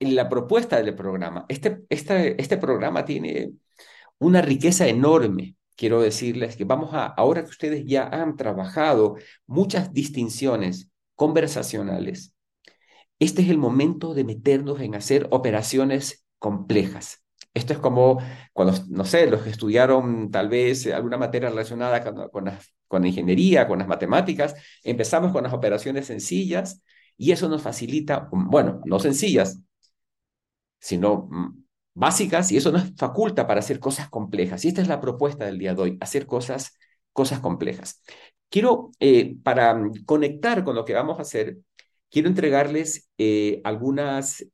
la propuesta del programa. Este, este, este programa tiene una riqueza enorme. Quiero decirles que vamos a, ahora que ustedes ya han trabajado muchas distinciones conversacionales, este es el momento de meternos en hacer operaciones complejas. Esto es como cuando, no sé, los que estudiaron tal vez alguna materia relacionada con, con, la, con la ingeniería, con las matemáticas, empezamos con las operaciones sencillas y eso nos facilita, bueno, no sencillas, sino mm, básicas y eso nos faculta para hacer cosas complejas. Y esta es la propuesta del día de hoy, hacer cosas, cosas complejas. Quiero, eh, para mm, conectar con lo que vamos a hacer, quiero entregarles eh, algunas,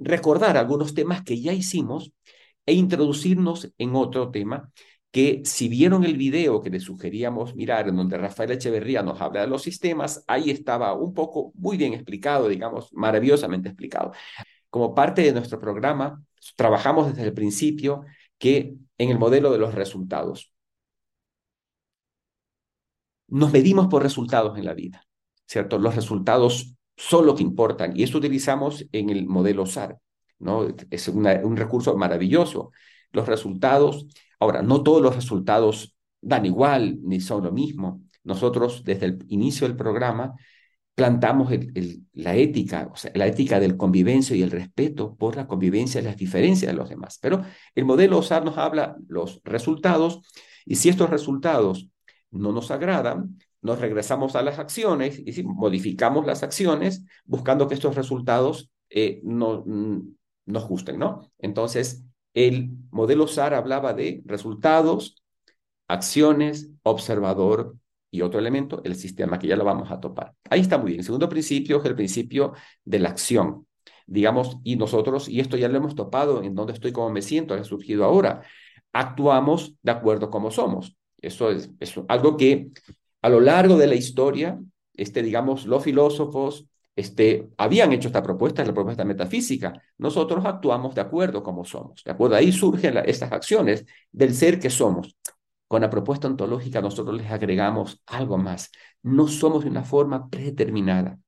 recordar algunos temas que ya hicimos e introducirnos en otro tema que si vieron el video que les sugeríamos mirar, en donde Rafael Echeverría nos habla de los sistemas, ahí estaba un poco muy bien explicado, digamos, maravillosamente explicado. Como parte de nuestro programa, trabajamos desde el principio que en el modelo de los resultados. Nos medimos por resultados en la vida, ¿cierto? Los resultados son lo que importan y eso utilizamos en el modelo SAR, ¿no? Es un recurso maravilloso. Los resultados, ahora, no todos los resultados dan igual ni son lo mismo. Nosotros desde el inicio del programa plantamos la ética, o sea, la ética del convivencia y el respeto por la convivencia y las diferencias de los demás. Pero el modelo OSAR nos habla los resultados y si estos resultados no nos agradan, nos regresamos a las acciones y modificamos las acciones buscando que estos resultados eh, no, nos gusten, ¿no? Entonces, el modelo SAR hablaba de resultados, acciones, observador, y otro elemento, el sistema, que ya lo vamos a topar. Ahí está muy bien. El segundo principio es el principio de la acción. Digamos, y nosotros, y esto ya lo hemos topado en dónde estoy, cómo me siento, ha surgido ahora, actuamos de acuerdo como somos. Eso es, algo que a lo largo de la historia, este, digamos, los filósofos este, habían hecho esta propuesta, la propuesta metafísica. Nosotros actuamos de acuerdo como somos. De acuerdo, ahí surgen estas acciones del ser que somos. Con la propuesta ontológica nosotros les agregamos algo más. No somos de una forma predeterminada.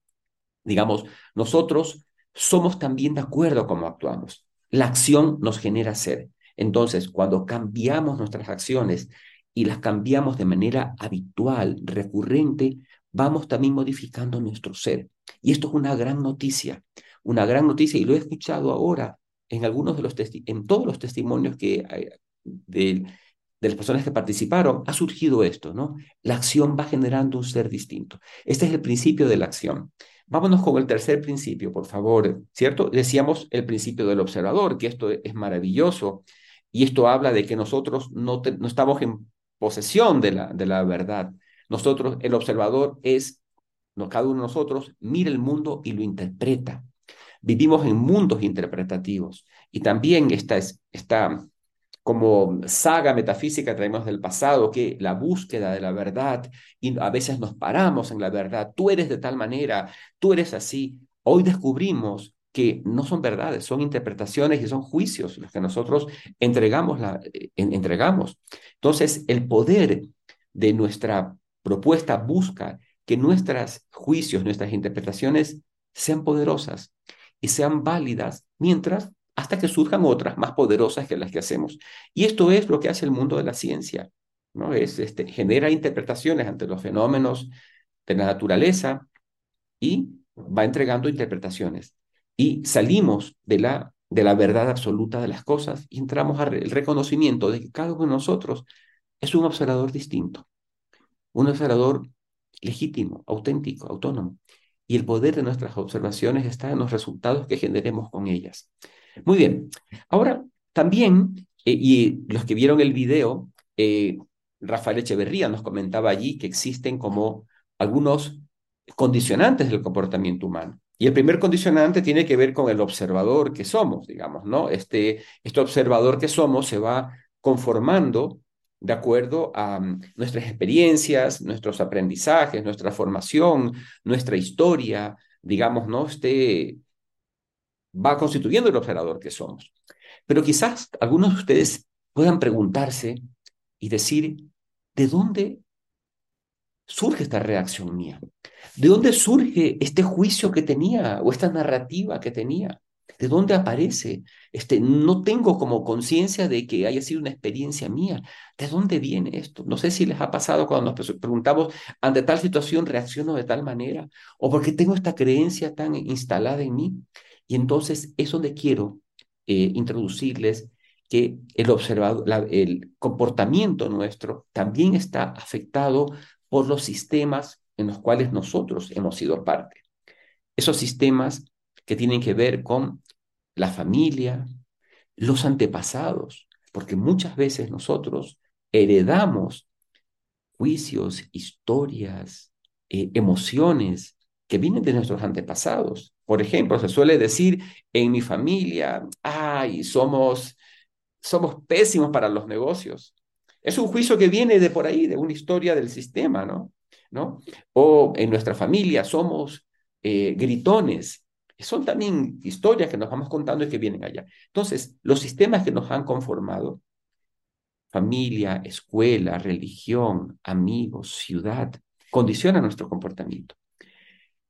Digamos, nosotros somos también de acuerdo cómo actuamos. La acción nos genera ser. Entonces, cuando cambiamos nuestras acciones y las cambiamos de manera habitual, recurrente, vamos también modificando nuestro ser. Y esto es una gran noticia, una gran noticia, y lo he escuchado ahora en algunos de los en todos los testimonios que del de las personas que participaron, ha surgido esto, ¿no? La acción va generando un ser distinto. Este es el principio de la acción. Vámonos con el tercer principio, por favor, ¿cierto? Decíamos el principio del observador, que esto es maravilloso, y esto habla de que nosotros no, no estamos en posesión de la, de la verdad. Nosotros, el observador es, no, cada uno de nosotros mira el mundo y lo interpreta. Vivimos en mundos interpretativos y también esta, esta como saga metafísica traemos del pasado, que la búsqueda de la verdad, y a veces nos paramos en la verdad, tú eres de tal manera, tú eres así. Hoy descubrimos que no son verdades, son interpretaciones y son juicios los que nosotros entregamos. La, eh, entregamos. Entonces, el poder de nuestra propuesta busca que nuestros juicios, nuestras interpretaciones sean poderosas y sean válidas mientras hasta que surjan otras más poderosas que las que hacemos. Y esto es lo que hace el mundo de la ciencia, ¿no? Es, este, genera interpretaciones ante los fenómenos de la naturaleza y va entregando interpretaciones. Y salimos de la, de la verdad absoluta de las cosas y entramos al reconocimiento de que cada uno de nosotros es un observador distinto, un observador legítimo, auténtico, autónomo. Y el poder de nuestras observaciones está en los resultados que generemos con ellas. Muy bien. Ahora, también, eh, y los que vieron el video, eh, Rafael Echeverría nos comentaba allí que existen como algunos condicionantes del comportamiento humano. Y el primer condicionante tiene que ver con el observador que somos, digamos, ¿no? Este, este observador que somos se va conformando de acuerdo a mm, nuestras experiencias, nuestros aprendizajes, nuestra formación, nuestra historia, digamos, ¿no? Este, va constituyendo el observador que somos. Pero quizás algunos de ustedes puedan preguntarse y decir, ¿de dónde surge esta reacción mía? ¿De dónde surge este juicio que tenía o esta narrativa que tenía? ¿De dónde aparece? Este, no tengo como conciencia de que haya sido una experiencia mía. ¿De dónde viene esto? No sé si les ha pasado cuando nos preguntamos, ante tal situación reacciono de tal manera, o porque tengo esta creencia tan instalada en mí. Y entonces es donde quiero eh, introducirles que el, observado, el comportamiento nuestro también está afectado por los sistemas en los cuales nosotros hemos sido parte. Esos sistemas que tienen que ver con la familia, los antepasados, porque muchas veces nosotros heredamos juicios, historias, eh, emociones que vienen de nuestros antepasados. Por ejemplo, se suele decir en mi familia, ay, somos, somos pésimos para los negocios. Es un juicio que viene de por ahí, de una historia del sistema, ¿no? ¿No? O en nuestra familia somos eh, gritones. Son también historias que nos vamos contando y que vienen allá. Entonces, los sistemas que nos han conformado, familia, escuela, religión, amigos, ciudad, condicionan nuestro comportamiento.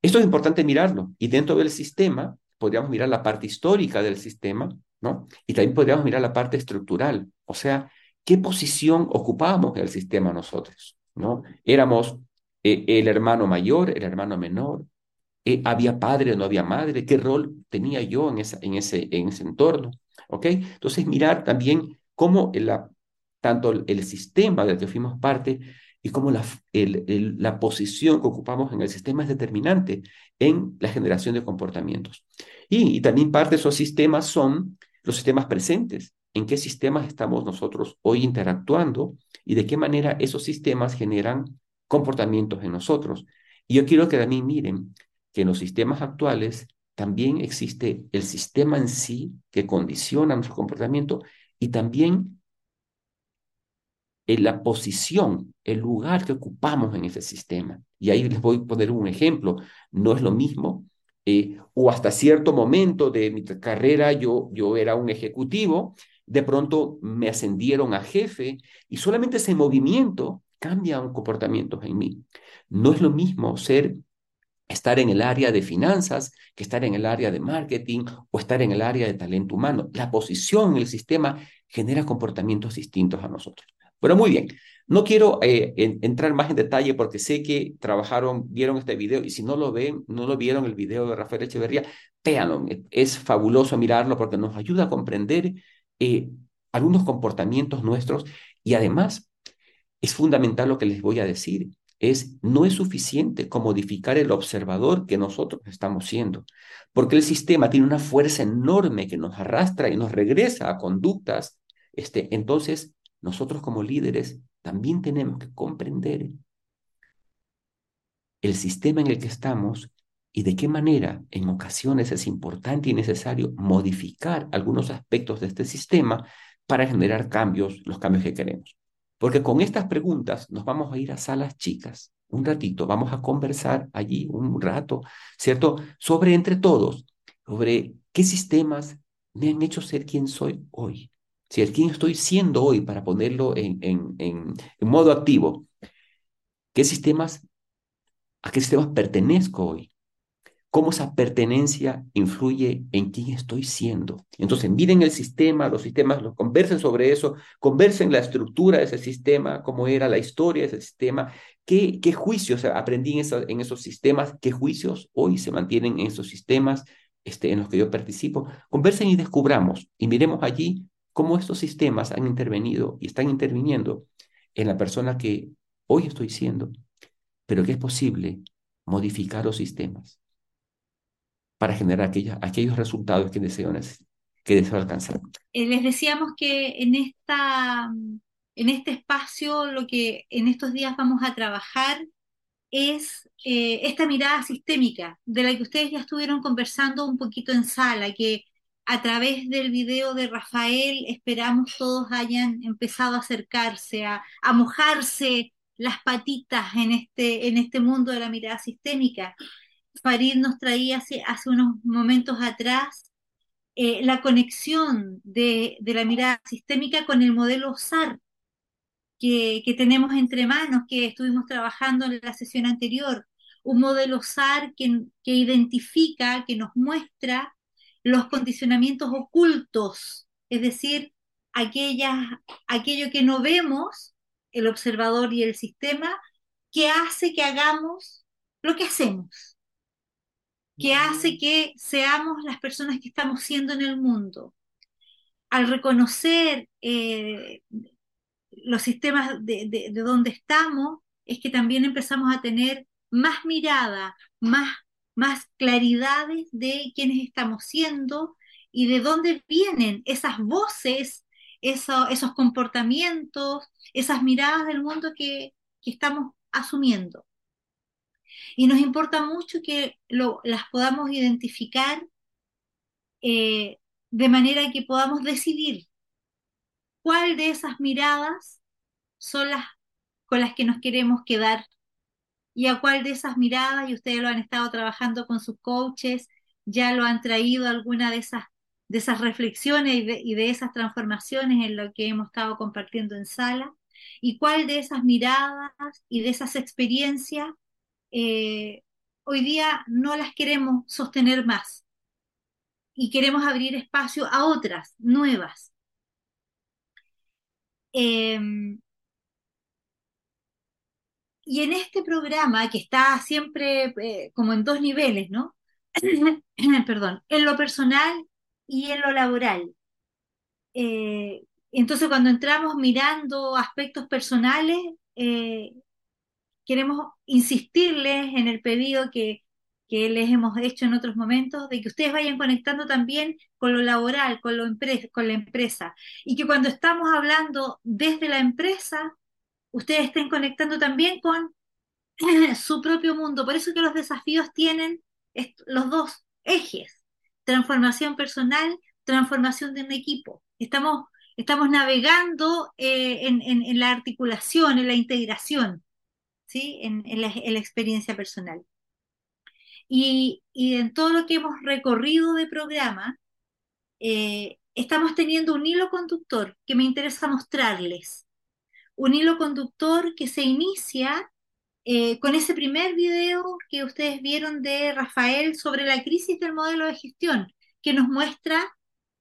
Esto es importante mirarlo. Y dentro del sistema, podríamos mirar la parte histórica del sistema, ¿no? Y también podríamos mirar la parte estructural. O sea, ¿qué posición ocupábamos en el sistema nosotros? ¿No? Éramos eh, el hermano mayor, el hermano menor, eh, ¿Había padre o no había madre? ¿Qué rol tenía yo en, esa, en, ese, en ese entorno? ¿Ok? Entonces, mirar también cómo tanto el, sistema del que fuimos parte y cómo la, la posición que ocupamos en el sistema es determinante en la generación de comportamientos. Y, y también parte de esos sistemas son los sistemas presentes. ¿En qué sistemas estamos nosotros hoy interactuando y de qué manera esos sistemas generan comportamientos en nosotros? Y yo quiero que también miren que en los sistemas actuales también existe el sistema en sí que condiciona nuestro comportamiento y también en la posición, el lugar que ocupamos en ese sistema. Y ahí les voy a poner un ejemplo. No es lo mismo, eh, o hasta cierto momento de mi carrera yo, yo era un ejecutivo, de pronto me ascendieron a jefe y solamente ese movimiento cambia un comportamiento en mí. No es lo mismo ser estar en el área de finanzas que estar en el área de marketing o estar en el área de talento humano. La posición en el sistema genera comportamientos distintos a nosotros. Pero muy bien, no quiero eh, entrar más en detalle porque sé que trabajaron, vieron este video y si no lo ven, no lo vieron el video de Rafael Echeverría, véanlo. Es fabuloso mirarlo porque nos ayuda a comprender eh, algunos comportamientos nuestros y además es fundamental lo que les voy a decir es no es suficiente con modificar el observador que nosotros estamos siendo, porque el sistema tiene una fuerza enorme que nos arrastra y nos regresa a conductas. Este, entonces, nosotros como líderes también tenemos que comprender el sistema en el que estamos y de qué manera en ocasiones es importante y necesario modificar algunos aspectos de este sistema para generar cambios, los cambios que queremos. Porque con estas preguntas nos vamos a ir a salas chicas, un ratito, vamos a conversar allí un rato, ¿cierto? Sobre entre todos, sobre qué sistemas me han hecho ser quien soy hoy. Si el quién estoy siendo hoy, para ponerlo en, modo activo, ¿qué sistemas, a qué sistemas pertenezco hoy? cómo esa pertenencia influye en quién estoy siendo. Entonces, miren el sistema, los sistemas, los, conversen sobre eso, conversen la estructura de ese sistema, cómo era la historia de ese sistema, qué, juicios aprendí en, en esos sistemas, qué juicios hoy se mantienen en esos sistemas este, en los que yo participo. Conversen y descubramos y miremos allí cómo estos sistemas han intervenido y están interviniendo en la persona que hoy estoy siendo, pero que es posible modificar los sistemas para generar aquellos resultados que deseo, que deseo alcanzar. Eh, les decíamos que en, esta, en este espacio lo que en estos días vamos a trabajar es eh, esta mirada sistémica de la que ustedes ya estuvieron conversando un poquito en sala, que a través del video de Rafael esperamos todos hayan empezado a acercarse, a, mojarse las patitas en este, en este mundo de la mirada sistémica. Farid nos traía hace, unos momentos atrás eh, la conexión de, la mirada sistémica con el modelo SAR que, tenemos entre manos, que estuvimos trabajando en la sesión anterior. Un modelo SAR que, que identifica, que nos muestra los condicionamientos ocultos, es decir, aquellas, aquello que no vemos, el observador y el sistema, que hace que hagamos lo que hacemos, que hace que seamos las personas que estamos siendo en el mundo. Al reconocer eh, los sistemas de, de, donde estamos, es que también empezamos a tener más mirada, más, más claridades de quiénes estamos siendo y de dónde vienen esas voces, esos comportamientos, esas miradas del mundo que, que estamos asumiendo. Y nos importa mucho que lo, las podamos identificar eh, de manera que podamos decidir cuál de esas miradas son las con las que nos queremos quedar y a cuál de esas miradas, y ustedes lo han estado trabajando con sus coaches, ya lo han traído alguna de esas, de esas reflexiones y de, esas transformaciones en lo que hemos estado compartiendo en sala, y cuál de esas miradas y de esas experiencias eh, hoy día no las queremos sostener más y queremos abrir espacio a otras, nuevas. Em, y en este programa, que está siempre eh, como en dos niveles, ¿no? Perdón, en lo personal y en lo laboral. Eh, entonces, cuando entramos mirando aspectos personales, eh, queremos insistirles en el pedido que, que, les hemos hecho en otros momentos, de que ustedes vayan conectando también con lo laboral, con, lo con la empresa, y que cuando estamos hablando desde la empresa, ustedes estén conectando también con su propio mundo. Por eso que los desafíos tienen los dos ejes, transformación personal, transformación de un equipo. Estamos, estamos navegando eh, en, la articulación, en la integración, ¿sí? en, la, experiencia personal. Y, en todo lo que hemos recorrido de programa, eh, estamos teniendo un hilo conductor que me interesa mostrarles un hilo conductor que se inicia eh, con ese primer video que ustedes vieron de Rafael sobre la crisis del modelo de gestión, que nos muestra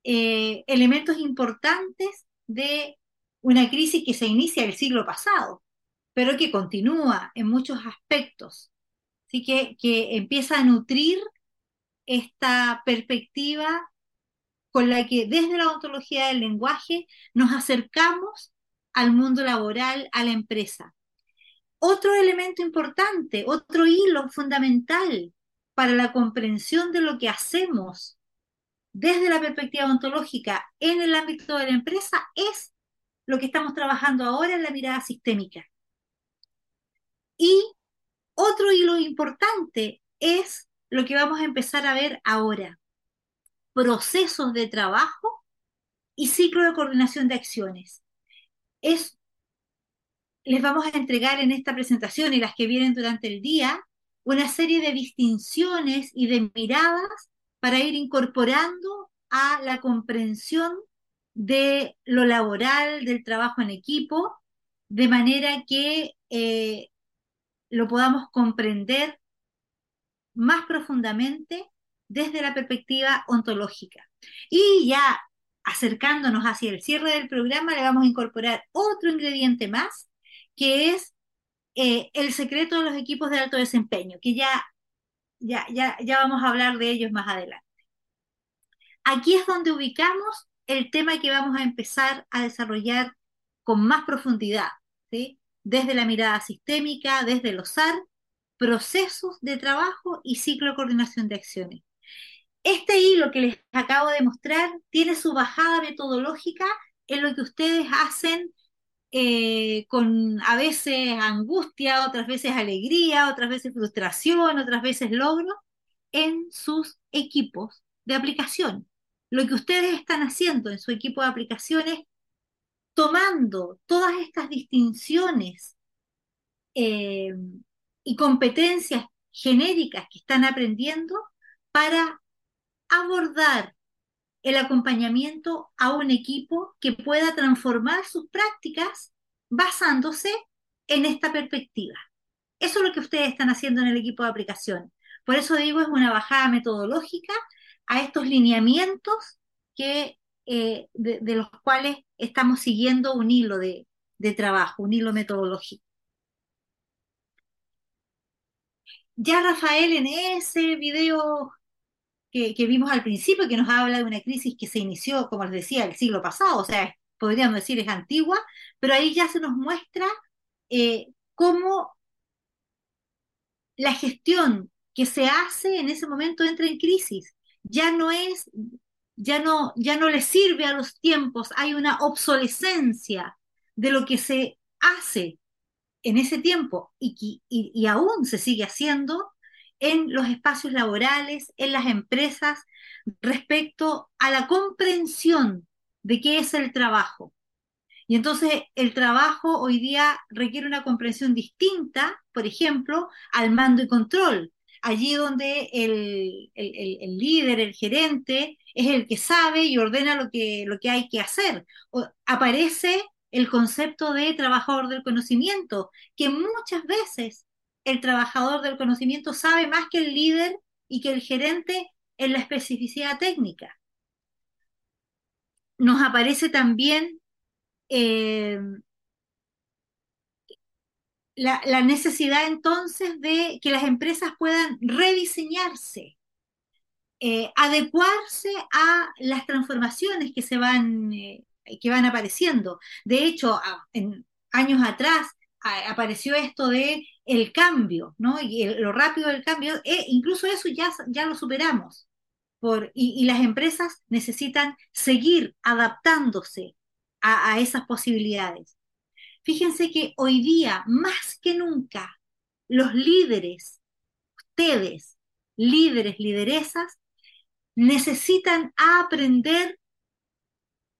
eh, elementos importantes de una crisis que se inicia el siglo pasado, pero que continúa en muchos aspectos. Así que, que empieza a nutrir esta perspectiva con la que desde la ontología del lenguaje nos acercamos al mundo laboral, a la empresa. Otro elemento importante, otro hilo fundamental para la comprensión de lo que hacemos desde la perspectiva ontológica en el ámbito de la empresa es lo que estamos trabajando ahora en la mirada sistémica. Y otro hilo importante es lo que vamos a empezar a ver ahora, procesos de trabajo y ciclo de coordinación de acciones es, les vamos a entregar en esta presentación y las que vienen durante el día, una serie de distinciones y de miradas para ir incorporando a la comprensión de lo laboral, del trabajo en equipo, de manera que eh, lo podamos comprender más profundamente desde la perspectiva ontológica. Y ya acercándonos hacia el cierre del programa, le vamos a incorporar otro ingrediente más, que es eh, el secreto de los equipos de alto desempeño, que ya, ya, ya, ya vamos a hablar de ellos más adelante. Aquí es donde ubicamos el tema que vamos a empezar a desarrollar con más profundidad, desde la mirada sistémica, desde los SAR, procesos de trabajo y ciclo de coordinación de acciones. Este hilo que les acabo de mostrar tiene su bajada metodológica en lo que ustedes hacen eh, con a veces angustia, otras veces alegría, otras veces frustración, otras veces logro en sus equipos de aplicación. Lo que ustedes están haciendo en su equipo de aplicaciones, tomando todas estas distinciones eh, y competencias genéricas que están aprendiendo para abordar el acompañamiento a un equipo que pueda transformar sus prácticas basándose en esta perspectiva. Eso es lo que ustedes están haciendo en el equipo de aplicación. Por eso digo, es una bajada metodológica a estos lineamientos que, eh, de, los cuales estamos siguiendo un hilo de, de trabajo, un hilo metodológico. Ya Rafael en ese video que, vimos al principio, que nos habla de una crisis que se inició, como les decía, el siglo pasado, o sea, podríamos decir es antigua, pero ahí ya se nos muestra eh, cómo la gestión que se hace en ese momento entra en crisis. Ya no es, ya no, ya no le sirve a los tiempos, hay una obsolescencia de lo que se hace en ese tiempo y, y, y aún se sigue haciendo en los espacios laborales, en las empresas, respecto a la comprensión de qué es el trabajo. Y entonces el trabajo hoy día requiere una comprensión distinta, por ejemplo, al mando y control. Allí donde el, el, líder, el gerente, es el que sabe y ordena lo que, lo que hay que hacer. Aparece el concepto de trabajador del conocimiento, que muchas veces el trabajador del conocimiento sabe más que el líder y que el gerente en la especificidad técnica. Nos aparece también eh, la, la, necesidad entonces de que las empresas puedan rediseñarse, eh, adecuarse a las transformaciones que se van, eh, que van apareciendo. De hecho, en años atrás apareció esto de el cambio, ¿no? Y lo rápido del cambio, e incluso eso ya, ya lo superamos. Por, y, y las empresas necesitan seguir adaptándose a, a esas posibilidades. Fíjense que hoy día, más que nunca, los líderes, ustedes, líderes, lideresas, necesitan aprender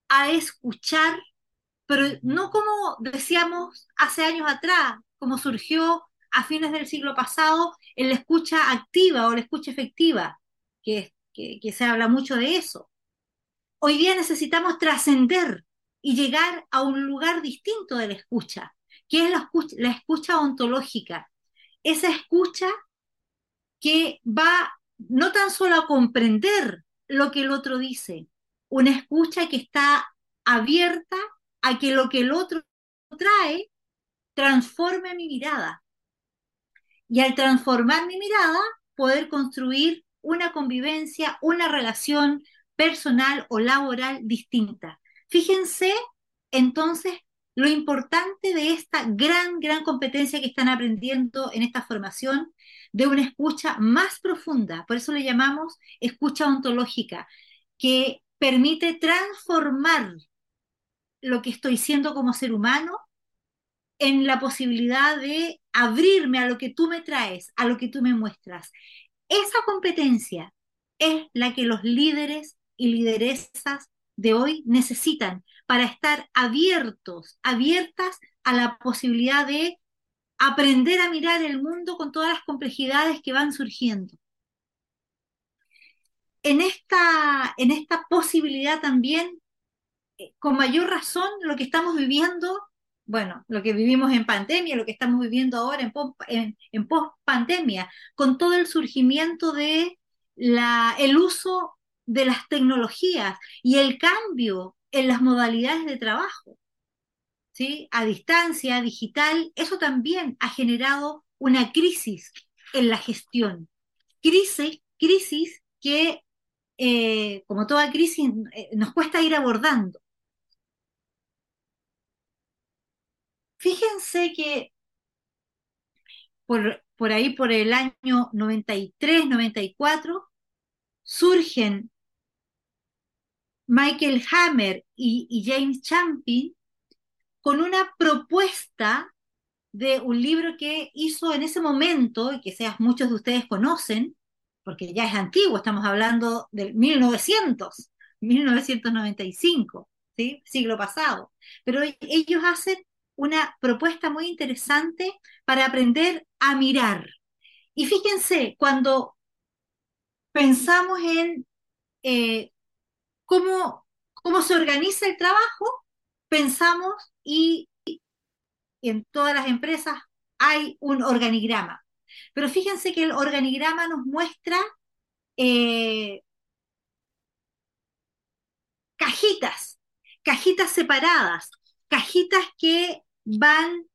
a escuchar, pero no como decíamos hace años atrás, como surgió a fines del siglo pasado en la escucha activa o la escucha efectiva, que, se habla mucho de eso. Hoy día necesitamos trascender y llegar a un lugar distinto de la escucha, que es la escucha, la escucha ontológica. Esa escucha que va no tan solo a comprender lo que el otro dice, una escucha que está abierta a que lo que el otro trae transforme mi mirada. Y al transformar mi mirada, poder construir una convivencia, una relación personal o laboral distinta. Fíjense entonces lo importante de esta gran, gran competencia que están aprendiendo en esta formación de una escucha más profunda, por eso le llamamos escucha ontológica, que permite transformar lo que estoy siendo como ser humano en la posibilidad de abrirme a lo que tú me traes, a lo que tú me muestras. Esa competencia es la que los líderes y lideresas de hoy necesitan para estar abiertos, abiertas a la posibilidad de aprender a mirar el mundo con todas las complejidades que van surgiendo. En esta, en esta posibilidad también, eh, con mayor razón, lo que estamos viviendo, bueno, lo que vivimos en pandemia, lo que estamos viviendo ahora en, en, en post-pandemia, con todo el surgimiento de la, el uso de las tecnologías y el cambio en las modalidades de trabajo, ¿sí? a distancia, digital, eso también ha generado una crisis en la gestión. Crisis, crisis que, eh, como toda crisis, eh, nos cuesta ir abordando. Fíjense que por, por ahí, por el año 93, 94, surgen Michael Hammer y, James Champin con una propuesta de un libro que hizo en ese momento, y que seas muchos de ustedes conocen, porque ya es antiguo, estamos hablando del 1900, 1995, ¿sí? siglo pasado. Pero ellos hacen una propuesta muy interesante para aprender a mirar. Y fíjense, cuando pensamos en eh, cómo, cómo se organiza el trabajo, pensamos y, en todas las empresas hay un organigrama. Pero fíjense que el organigrama nos muestra eh, cajitas, cajitas separadas, cajitas que van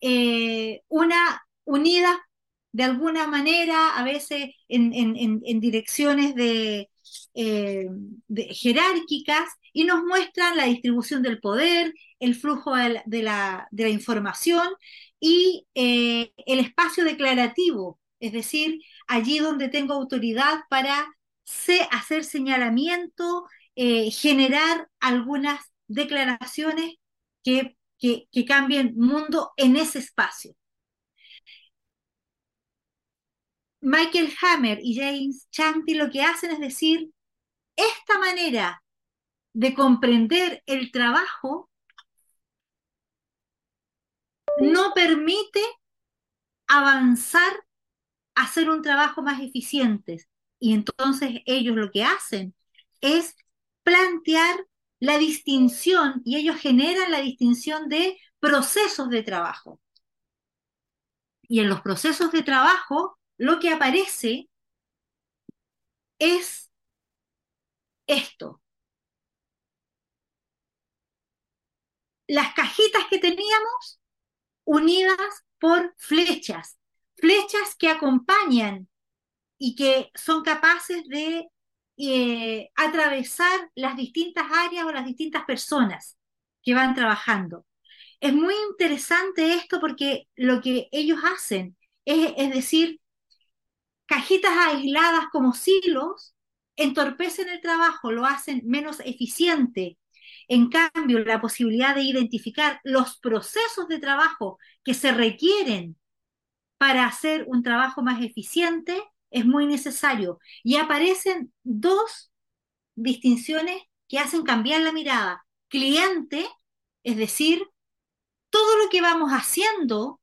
eh, una unidas de alguna manera, a veces en, direcciones de, jerárquicas, y nos muestran la distribución del poder, el flujo de la, información y el espacio declarativo, es decir, allí donde tengo autoridad para hacer señalamiento, eh, generar algunas declaraciones que, que, que cambien mundo en ese espacio. Michael Hammer y James Chanty lo que hacen es decir, esta manera de comprender el trabajo no permite avanzar a hacer un trabajo más eficiente. Y entonces ellos lo que hacen es plantear la distinción y ellos generan la distinción de procesos de trabajo. Y en los procesos de trabajo lo que aparece es esto. Las cajitas que teníamos unidas por flechas, flechas que acompañan y que son capaces de eh, atravesar las distintas áreas o las distintas personas que van trabajando. Es muy interesante esto porque lo que ellos hacen es, es decir, cajitas aisladas como silos entorpecen el trabajo, lo hacen menos eficiente. En cambio, la posibilidad de identificar los procesos de trabajo que se requieren para hacer un trabajo más eficiente es muy necesario. Y aparecen dos distinciones que hacen cambiar la mirada. Cliente, es decir, todo lo que vamos haciendo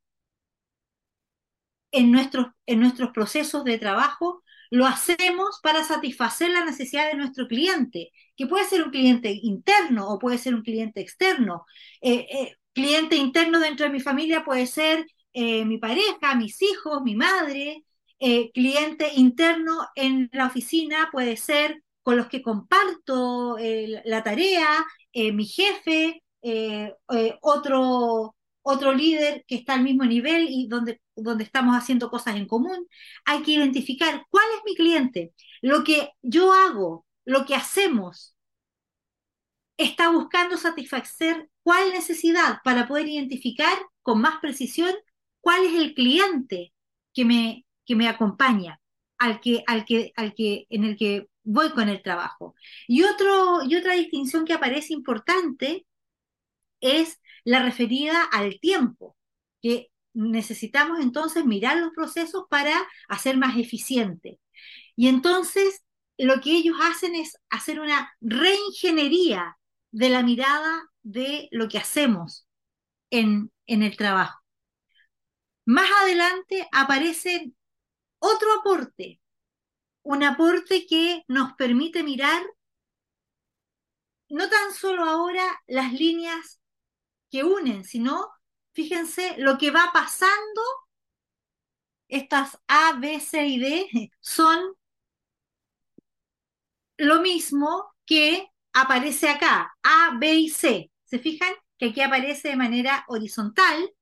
en nuestros, en nuestros procesos de trabajo, lo hacemos para satisfacer la necesidad de nuestro cliente, que puede ser un cliente interno o puede ser un cliente externo. Eh, eh, cliente interno dentro de mi familia puede ser eh, mi pareja, mis hijos, mi madre, eh, cliente interno en la oficina puede ser con los que comparto eh, la tarea, eh, mi jefe, otro, otro líder que está al mismo nivel y donde, donde estamos haciendo cosas en común. Hay que identificar cuál es mi cliente. Lo que yo hago, lo que hacemos, está buscando satisfacer cuál necesidad para poder identificar con más precisión cuál es el cliente que me, que me acompaña, al que, al que, al que, en el que voy con el trabajo. Y, otro, y otra distinción que aparece importante es la referida al tiempo, que necesitamos entonces mirar los procesos para hacer más eficiente. Y entonces lo que ellos hacen es hacer una reingeniería de la mirada de lo que hacemos en, en el trabajo. Más adelante aparecen otro aporte, un aporte que nos permite mirar no tan solo ahora las líneas que unen, sino, fíjense, lo que va pasando, estas A, B, C y D son lo mismo que aparece acá, A, B y C. ¿Se fijan? Que aquí aparece de manera horizontal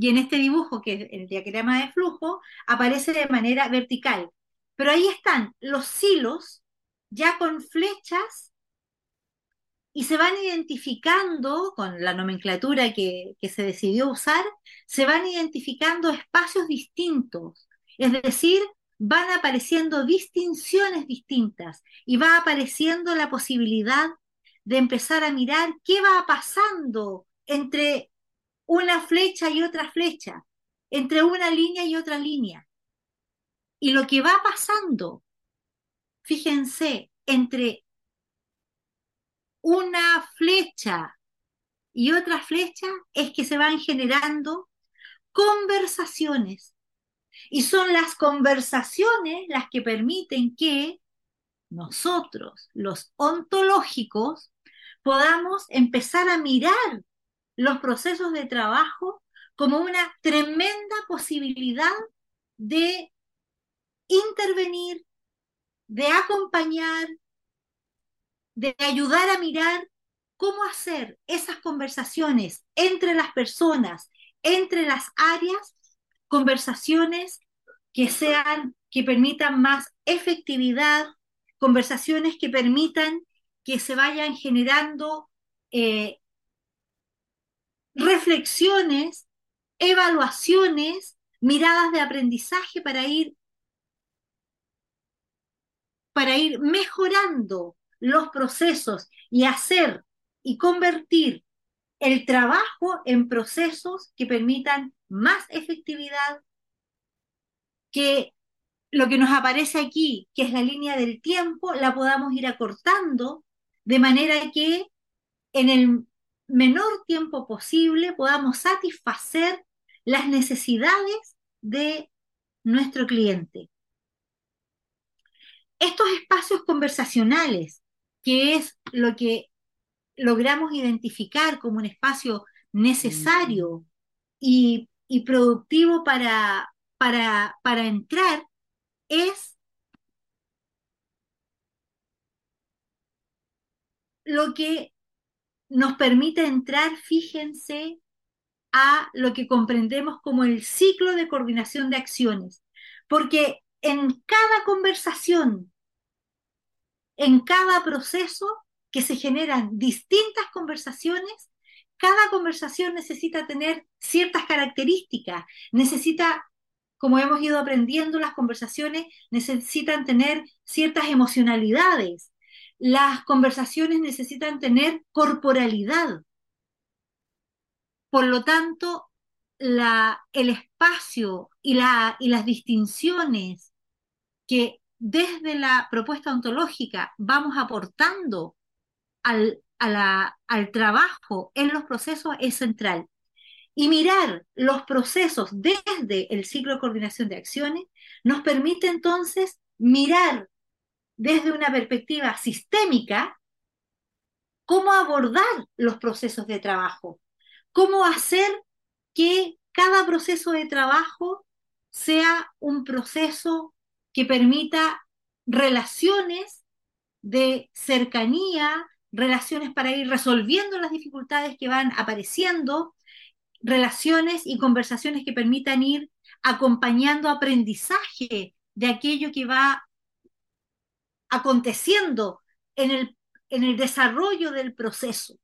y en este dibujo, que es el diagrama de flujo, aparece de manera vertical. Pero ahí están los silos ya con flechas y se van identificando, con la nomenclatura que, que se decidió usar, se van identificando espacios distintos. Es decir, van apareciendo distinciones distintas y va apareciendo la posibilidad de empezar a mirar qué va pasando entre una flecha y otra flecha, entre una línea y otra línea. Y lo que va pasando, fíjense, entre una flecha y otra flecha es que se van generando conversaciones. Y son las conversaciones las que permiten que nosotros, los ontológicos, podamos empezar a mirar los procesos de trabajo como una tremenda posibilidad de intervenir, de acompañar, de ayudar a mirar cómo hacer esas conversaciones entre las personas, entre las áreas, conversaciones que sean, que permitan más efectividad, conversaciones que permitan que se vayan generando eh, reflexiones, evaluaciones, miradas de aprendizaje para ir para ir mejorando los procesos y hacer y convertir el trabajo en procesos que permitan más efectividad, que lo que nos aparece aquí, que es la línea del tiempo, la podamos ir acortando de manera que en el menor tiempo posible podamos satisfacer las necesidades de nuestro cliente. Estos espacios conversacionales, que es lo que logramos identificar como un espacio necesario y, productivo para, para, para entrar, es lo que nos permite entrar, fíjense, a lo que comprendemos como el ciclo de coordinación de acciones. Porque en cada conversación, en cada proceso que se generan distintas conversaciones, cada conversación necesita tener ciertas características, necesita, como hemos ido aprendiendo, las conversaciones necesitan tener ciertas emocionalidades, las conversaciones necesitan tener corporalidad. Por lo tanto, el espacio y las distinciones que desde la propuesta ontológica vamos aportando al, al trabajo en los procesos es central. Y mirar los procesos desde el ciclo de coordinación de acciones nos permite entonces mirar desde una perspectiva sistémica cómo abordar los procesos de trabajo, cómo hacer que cada proceso de trabajo sea un proceso que permita relaciones de cercanía, relaciones para ir resolviendo las dificultades que van apareciendo, relaciones y conversaciones que permitan ir acompañando aprendizaje de aquello que va aconteciendo en el, en el desarrollo del proceso.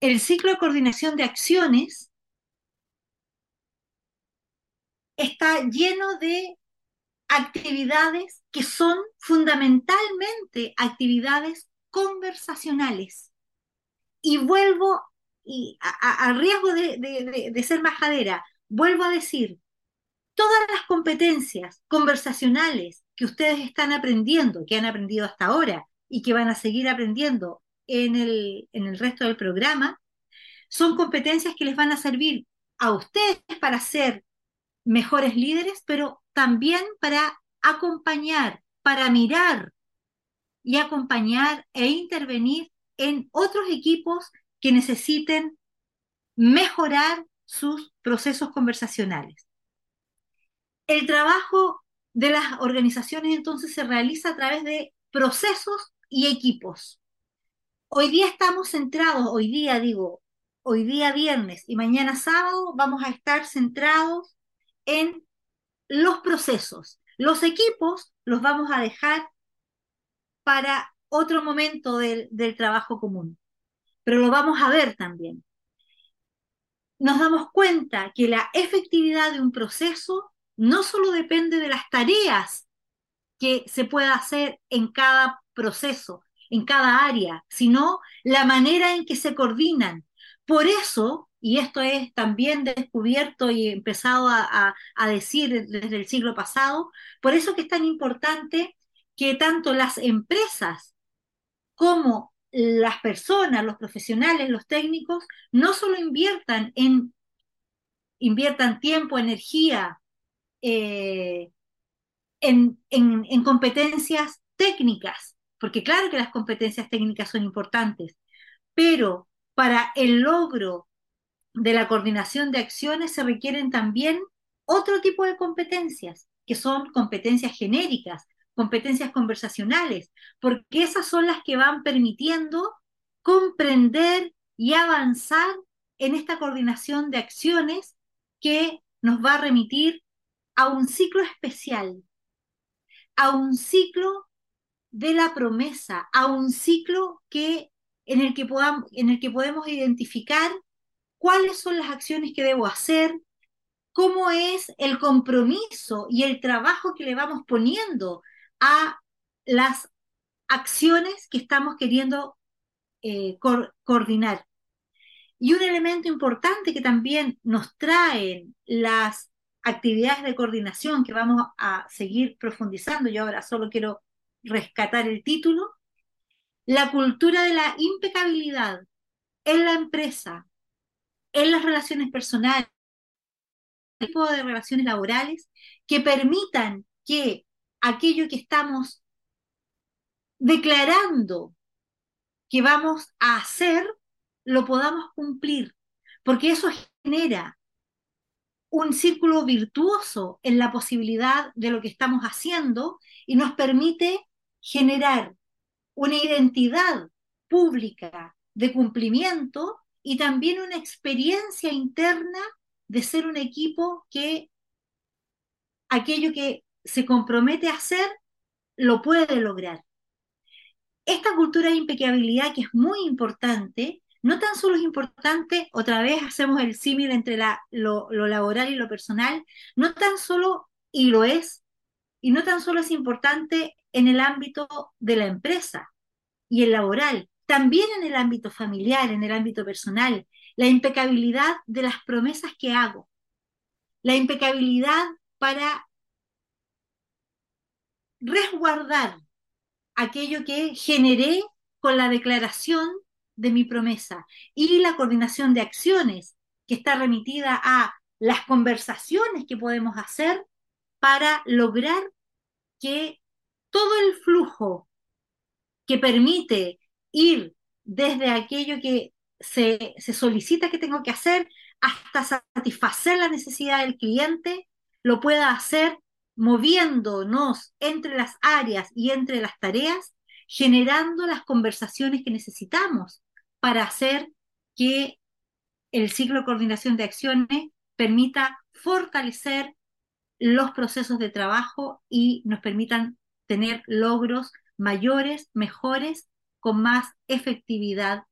El ciclo de coordinación de acciones está lleno de actividades que son fundamentalmente actividades conversacionales. Y vuelvo, y a, riesgo de, de ser majadera, vuelvo a decir, todas las competencias conversacionales que ustedes están aprendiendo, que han aprendido hasta ahora y que van a seguir aprendiendo en el, en el resto del programa, son competencias que les van a servir a ustedes para ser mejores líderes, pero también para acompañar, para mirar y acompañar e intervenir en otros equipos que necesiten mejorar sus procesos conversacionales. El trabajo de las organizaciones entonces se realiza a través de procesos y equipos. Hoy día estamos centrados, hoy día digo, hoy día viernes y mañana sábado vamos a estar centrados en los procesos. Los equipos los vamos a dejar para otro momento del, del trabajo común, pero lo vamos a ver también. Nos damos cuenta que la efectividad de un proceso no solo depende de las tareas que se pueda hacer en cada proceso, en cada área, sino la manera en que se coordinan. Por eso, y esto es también descubierto y empezado a, decir desde el siglo pasado, por eso que es tan importante que tanto las empresas como las personas, los profesionales, los técnicos, no solo inviertan en inviertan tiempo, energía, eh, en, en, competencias técnicas, porque claro que las competencias técnicas son importantes, pero para el logro de la coordinación de acciones se requieren también otro tipo de competencias, que son competencias genéricas, competencias conversacionales, porque esas son las que van permitiendo comprender y avanzar en esta coordinación de acciones que nos va a remitir a un ciclo especial, a un ciclo de la promesa, a un ciclo que, en, el que en el que podemos identificar cuáles son las acciones que debo hacer, cómo es el compromiso y el trabajo que le vamos poniendo a las acciones que estamos queriendo eh, coordinar. Y un elemento importante que también nos traen las actividades de coordinación que vamos a seguir profundizando, yo ahora solo quiero rescatar el título, la cultura de la impecabilidad en la empresa, en las relaciones personales, tipo de relaciones laborales que permitan que aquello que estamos declarando que vamos a hacer, lo podamos cumplir, porque eso genera un círculo virtuoso en la posibilidad de lo que estamos haciendo y nos permite generar una identidad pública de cumplimiento y también una experiencia interna de ser un equipo que aquello que se compromete a hacer lo puede lograr. Esta cultura de impecabilidad que es muy importante, no tan solo es importante, otra vez hacemos el símil entre lo laboral y lo personal, no tan solo, y lo es, y no tan solo es importante en el ámbito de la empresa y el laboral, también en el ámbito familiar, en el ámbito personal, la impecabilidad de las promesas que hago, la impecabilidad para resguardar aquello que generé con la declaración de mi promesa. Y la coordinación de acciones que está remitida a las conversaciones que podemos hacer para lograr que todo el flujo que permite ir desde aquello que se, solicita que tengo que hacer hasta satisfacer la necesidad del cliente, lo pueda hacer moviéndonos entre las áreas y entre las tareas, generando las conversaciones que necesitamos para hacer que el ciclo de coordinación de acciones permita fortalecer los procesos de trabajo y nos permitan tener logros mayores, mejores, con más efectividad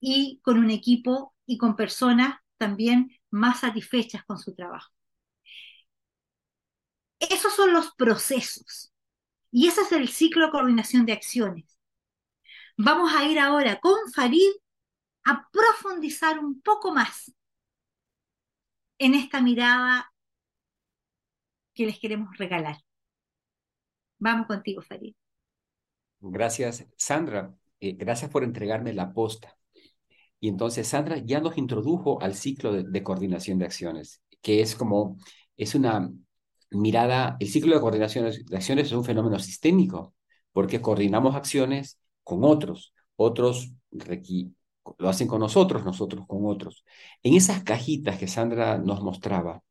y con un equipo y con personas también más satisfechas con su trabajo. Esos son los procesos y ese es el ciclo de coordinación de acciones. Vamos a ir ahora con Farid a profundizar un poco más en esta mirada que les queremos regalar. Vamos contigo, Farid. Gracias, Sandra. Eh, gracias por entregarme la posta. Y entonces Sandra ya nos introdujo al ciclo de, coordinación de acciones, que es como, es una mirada, el ciclo de coordinación de acciones es un fenómeno sistémico, porque coordinamos acciones con otros, otros lo hacen con nosotros, nosotros con otros. En esas cajitas que Sandra nos mostraba,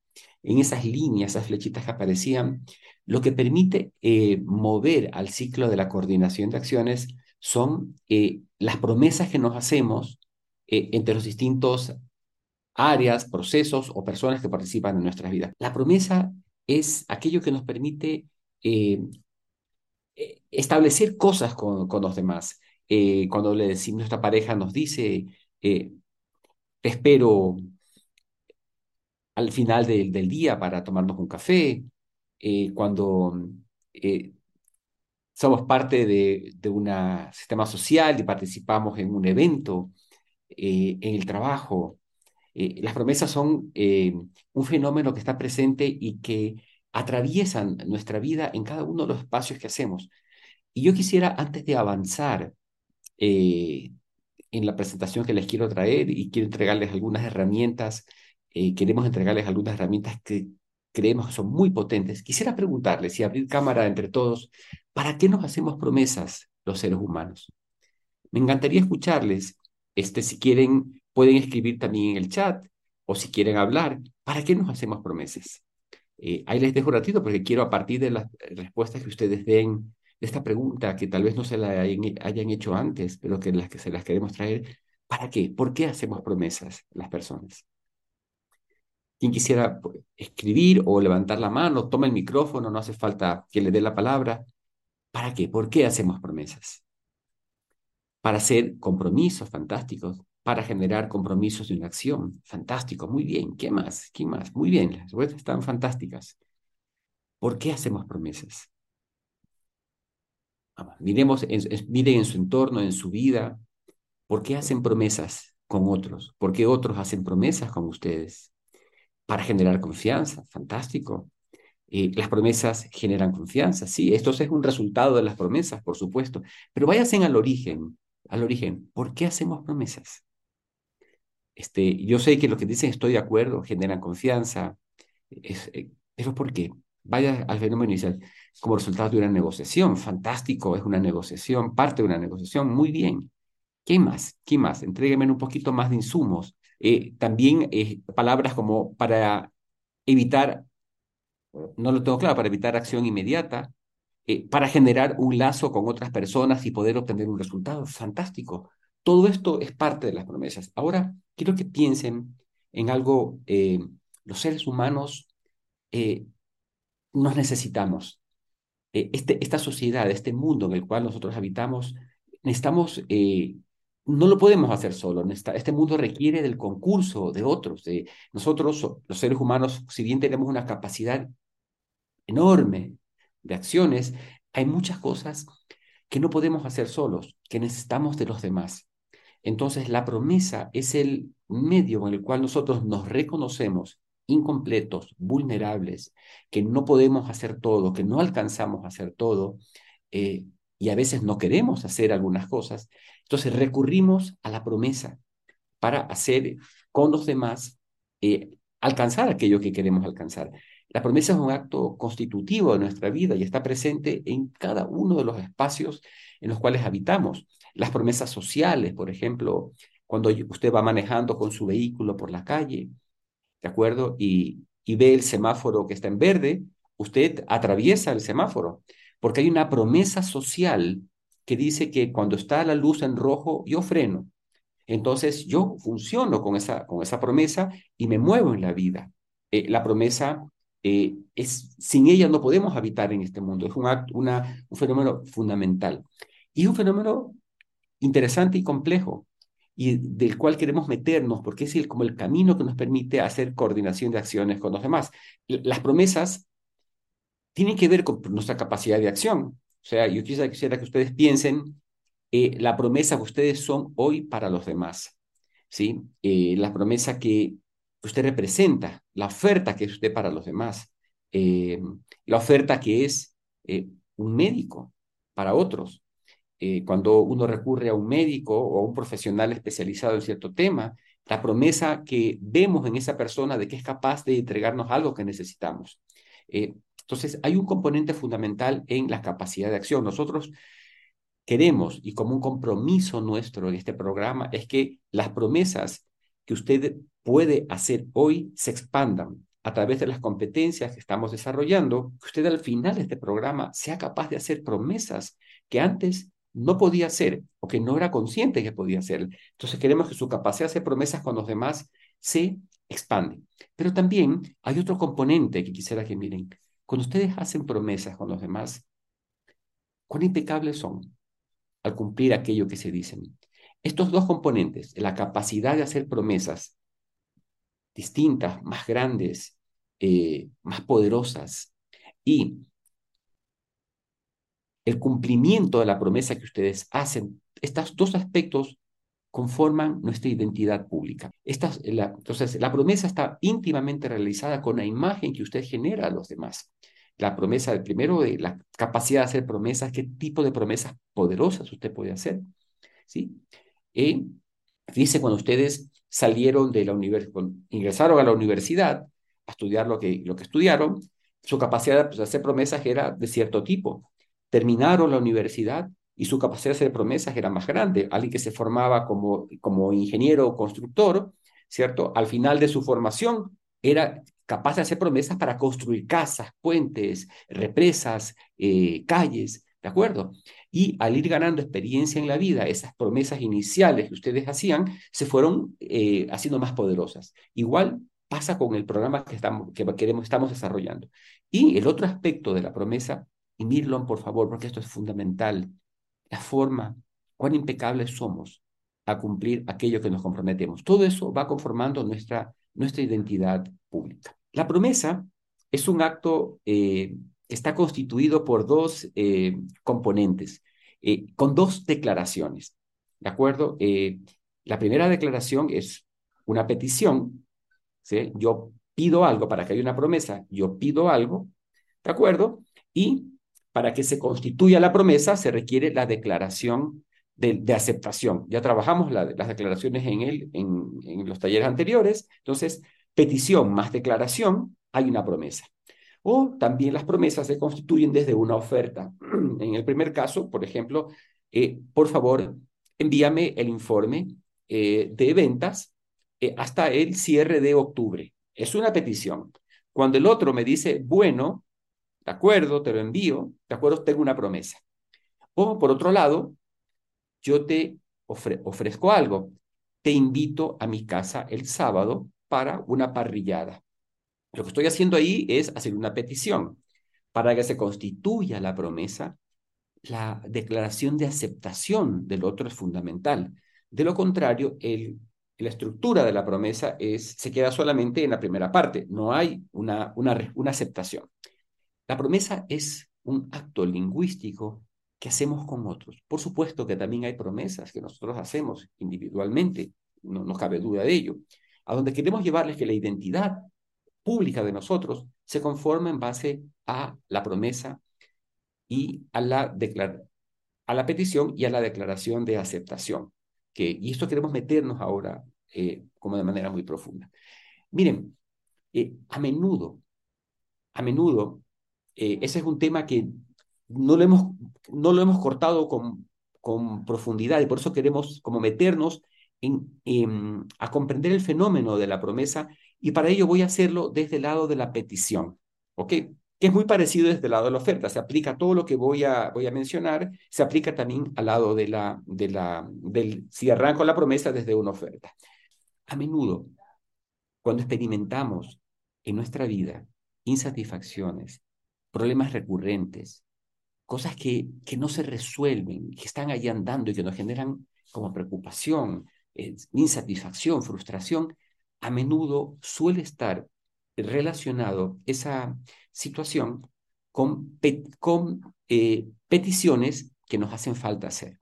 en esas líneas, esas flechitas que aparecían, lo que permite eh, mover al ciclo de la coordinación de acciones son eh, las promesas que nos hacemos eh, entre los distintos áreas, procesos o personas que participan en nuestras vidas. La promesa es aquello que nos permite establecer cosas con, los demás. Cuando le decimos, nuestra pareja nos dice, te espero al final del día para tomarnos un café, cuando somos parte de, de un sistema social y participamos en un evento, eh, en el trabajo. Eh, las promesas son eh, un fenómeno que está presente y que atraviesan nuestra vida en cada uno de los espacios que hacemos. Y yo quisiera, antes de avanzar en la presentación que les quiero traer y quiero entregarles algunas herramientas, queremos entregarles algunas herramientas que creemos que son muy potentes, quisiera preguntarles y abrir cámara entre todos, ¿para qué nos hacemos promesas los seres humanos? Me encantaría escucharles este, si quieren, pueden escribir también en el chat o si quieren hablar. ¿Para qué nos hacemos promesas? Eh, ahí les dejo un ratito porque quiero a partir de las respuestas que ustedes den esta pregunta que tal vez no se la hayan, hecho antes, pero que las que se las queremos traer. ¿Para qué? ¿Por qué hacemos promesas las personas? Quien quisiera escribir o levantar la mano, toma el micrófono, no hace falta que le dé la palabra. ¿Para qué? ¿Por qué hacemos promesas? Para hacer compromisos fantásticos, para generar compromisos de una acción. Fantástico, muy bien. ¿Qué más? ¿Qué más? Muy bien, las respuestas están fantásticas. ¿Por qué hacemos promesas? Miremos, miren en su entorno, en su vida, ¿por qué hacen promesas con otros? ¿Por qué otros hacen promesas con ustedes? Para generar confianza, fantástico. Eh, las promesas generan confianza, sí, esto es un resultado de las promesas, por supuesto, pero váyanse al origen, al origen, ¿por qué hacemos promesas? Este, yo sé que lo que dicen estoy de acuerdo, generan confianza, es, eh, pero ¿por qué? Vaya al fenómeno inicial como resultado de una negociación. Fantástico, es una negociación, parte de una negociación, muy bien. ¿Qué más? ¿Qué más? Entrégueme un poquito más de insumos. Eh, también eh, palabras como para evitar, no lo tengo claro, para evitar acción inmediata, eh, para generar un lazo con otras personas y poder obtener un resultado. Fantástico. Todo esto es parte de las promesas. Ahora, quiero que piensen en algo, los seres humanos nos necesitamos. Eh, este, esta sociedad, este mundo en el cual nosotros habitamos, necesitamos, eh, no lo podemos hacer solo. este mundo requiere del concurso de otros. De nosotros, los seres humanos, si bien tenemos una capacidad enorme de acciones, hay muchas cosas que no podemos hacer solos, que necesitamos de los demás. Entonces, la promesa es el medio en el cual nosotros nos reconocemos incompletos, vulnerables, que no podemos hacer todo, que no alcanzamos a hacer todo, eh, y a veces no queremos hacer algunas cosas, entonces recurrimos a la promesa para hacer con los demás, eh, alcanzar aquello que queremos alcanzar. La promesa es un acto constitutivo de nuestra vida y está presente en cada uno de los espacios en los cuales habitamos. Las promesas sociales, por ejemplo, cuando usted va manejando con su vehículo por la calle, ¿de acuerdo? Y, ve el semáforo que está en verde, usted atraviesa el semáforo, porque hay una promesa social que dice que cuando está la luz en rojo, yo freno. Entonces yo funciono con esa, con esa promesa y me muevo en la vida. Eh, la promesa eh, es, sin ella no podemos habitar en este mundo, es un, una, un fenómeno fundamental. Y un fenómeno interesante y complejo, y del cual queremos meternos, porque es como el camino que nos permite hacer coordinación de acciones con los demás. Las promesas tienen que ver con nuestra capacidad de acción. O sea, yo quisiera, quisiera que ustedes piensen eh, la promesa que ustedes son hoy para los demás, ¿sí? Eh, la promesa que usted representa, la oferta que es usted para los demás, eh, la oferta que es un médico para otros, eh, cuando uno recurre a un médico o a un profesional especializado en cierto tema, la promesa que vemos en esa persona de que es capaz de entregarnos algo que necesitamos. Eh, entonces, hay un componente fundamental en la capacidad de acción. Nosotros queremos, y como un compromiso nuestro en este programa, es que las promesas que usted puede hacer hoy se expandan a través de las competencias que estamos desarrollando, que usted al final de este programa sea capaz de hacer promesas que antes no podía hacer o que no era consciente que podía hacer. Entonces queremos que su capacidad de hacer promesas con los demás se expande. Pero también hay otro componente que quisiera que miren. Cuando ustedes hacen promesas con los demás, cuán impecables son al cumplir aquello que se dicen. Estos dos componentes, la capacidad de hacer promesas distintas, más grandes, eh, más poderosas, y el cumplimiento de la promesa que ustedes hacen. Estos dos aspectos conforman nuestra identidad pública. entonces, la promesa está íntimamente realizada con la imagen que usted genera a los demás. La promesa, primero, de la capacidad de hacer promesas, qué tipo de promesas poderosas usted puede hacer. ¿sí? Dice, cuando ustedes salieron de la universidad, ingresaron a la universidad a estudiar lo que, lo que estudiaron, su capacidad de hacer promesas era de cierto tipo terminaron la universidad y su capacidad de hacer promesas era más grande. Alguien que se formaba como, como ingeniero o constructor, ¿cierto? Al final de su formación era capaz de hacer promesas para construir casas, puentes, represas, eh, calles. ¿de acuerdo? Y al ir ganando experiencia en la vida, esas promesas iniciales que ustedes hacían se fueron eh, haciendo más poderosas. Igual pasa con el programa que estamos, que queremos, estamos desarrollando. Y el otro aspecto de la promesa, y Mirlon, por favor, porque esto es fundamental, la forma, cuán impecables somos a cumplir aquello que nos comprometemos. Todo eso va conformando nuestra, nuestra identidad pública. La promesa es un acto eh, está constituido por dos eh, componentes, eh, con dos declaraciones. ¿De acuerdo? la primera declaración es una petición. ¿sí? Yo pido algo para que haya una promesa, yo pido algo, ¿de acuerdo? Y para que se constituya la promesa se requiere la declaración de, aceptación. Ya trabajamos las declaraciones en, los talleres anteriores, entonces petición más declaración, hay una promesa. O también las promesas se constituyen desde una oferta. En el primer caso, por ejemplo, eh, por favor, envíame el informe eh, de ventas eh, hasta el cierre de octubre. Es una petición. Cuando el otro me dice, bueno, de acuerdo, te lo envío, de acuerdo, tengo una promesa. O por otro lado, yo te ofrezco algo. Te invito a mi casa el sábado para una parrillada. Lo que estoy haciendo ahí es hacer una petición. Para que se constituya la promesa, la declaración de aceptación del otro es fundamental. De lo contrario, el, la estructura de la promesa es, se queda solamente en la primera parte, no hay una, una, una aceptación. La promesa es un acto lingüístico que hacemos con otros. Por supuesto que también hay promesas que nosotros hacemos individualmente, no, no cabe duda de ello, a donde queremos llevarles que la identidad pública de nosotros se conforma en base a la promesa y a la, a la petición y a la declaración de aceptación. Que, y esto queremos meternos ahora eh, como de manera muy profunda. Miren, eh, a menudo, a menudo, eh, ese es un tema que no lo hemos, no lo hemos cortado con, con profundidad y por eso queremos como meternos en, a comprender el fenómeno de la promesa y para ello voy a hacerlo desde el lado de la petición, ¿ok? Que es muy parecido desde el lado de la oferta. Se aplica todo lo que voy a, voy a mencionar, se aplica también al lado de la, de la, del, si arranco la promesa desde una oferta. A menudo, cuando experimentamos en nuestra vida insatisfacciones, problemas recurrentes, cosas que, que no se resuelven, que están ahí andando y que nos generan como preocupación, insatisfacción, frustración, a menudo suele estar relacionado esa situación con, con eh, peticiones que nos hacen falta hacer.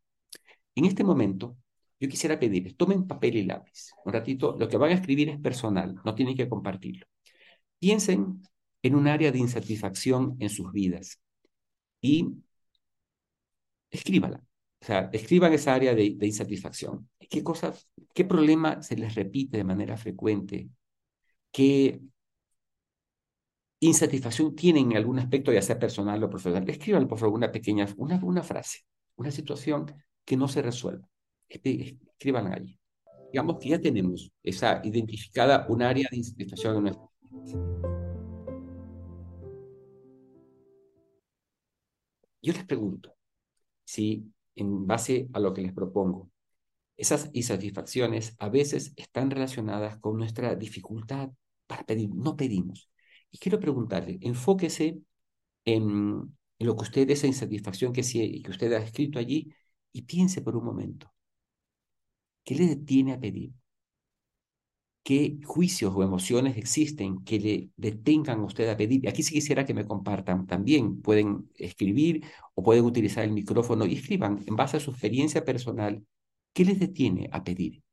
En este momento, yo quisiera pedirles, tomen papel y lápiz. Un ratito, lo que van a escribir es personal, no tienen que compartirlo. Piensen en un área de insatisfacción en sus vidas y escríbala. O sea, escriban esa área de, insatisfacción. ¿Qué cosas, qué problema se les repite de manera frecuente? ¿Qué insatisfacción tienen en algún aspecto, ya sea personal o profesional? Escriban, por favor, una pequeña, una, una frase, una situación que no se resuelva. Escriban allí. Digamos que ya tenemos esa identificada un área de insatisfacción en nuestra Yo les pregunto si en base a lo que les propongo. Esas insatisfacciones a veces están relacionadas con nuestra dificultad para pedir, no pedimos. Y quiero preguntarle, enfóquese en, lo que usted, esa insatisfacción que, que usted ha escrito allí, y piense por un momento, ¿qué le detiene a pedir? Qué juicios o emociones existen que le detengan a usted a pedir. Aquí sí quisiera que me compartan también. Pueden escribir o pueden utilizar el micrófono y escriban en base a su experiencia personal, ¿qué les detiene a pedir?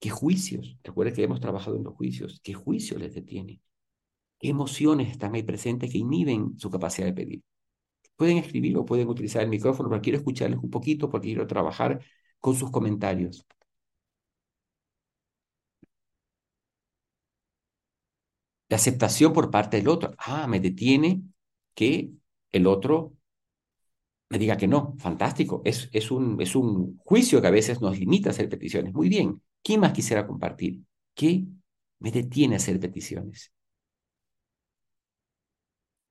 ¿Qué juicios? Recuerden que hemos trabajado en los juicios. ¿Qué juicios les detiene? ¿Qué emociones están ahí presentes que inhiben su capacidad de pedir? Pueden escribir o pueden utilizar el micrófono, pero quiero escucharles un poquito porque quiero trabajar con sus comentarios. La aceptación por parte del otro. Ah, me detiene que el otro me diga que no. Fantástico. Es, es, un, es un juicio que a veces nos limita a hacer peticiones. Muy bien. ¿Quién más quisiera compartir? ¿Qué me detiene a hacer peticiones?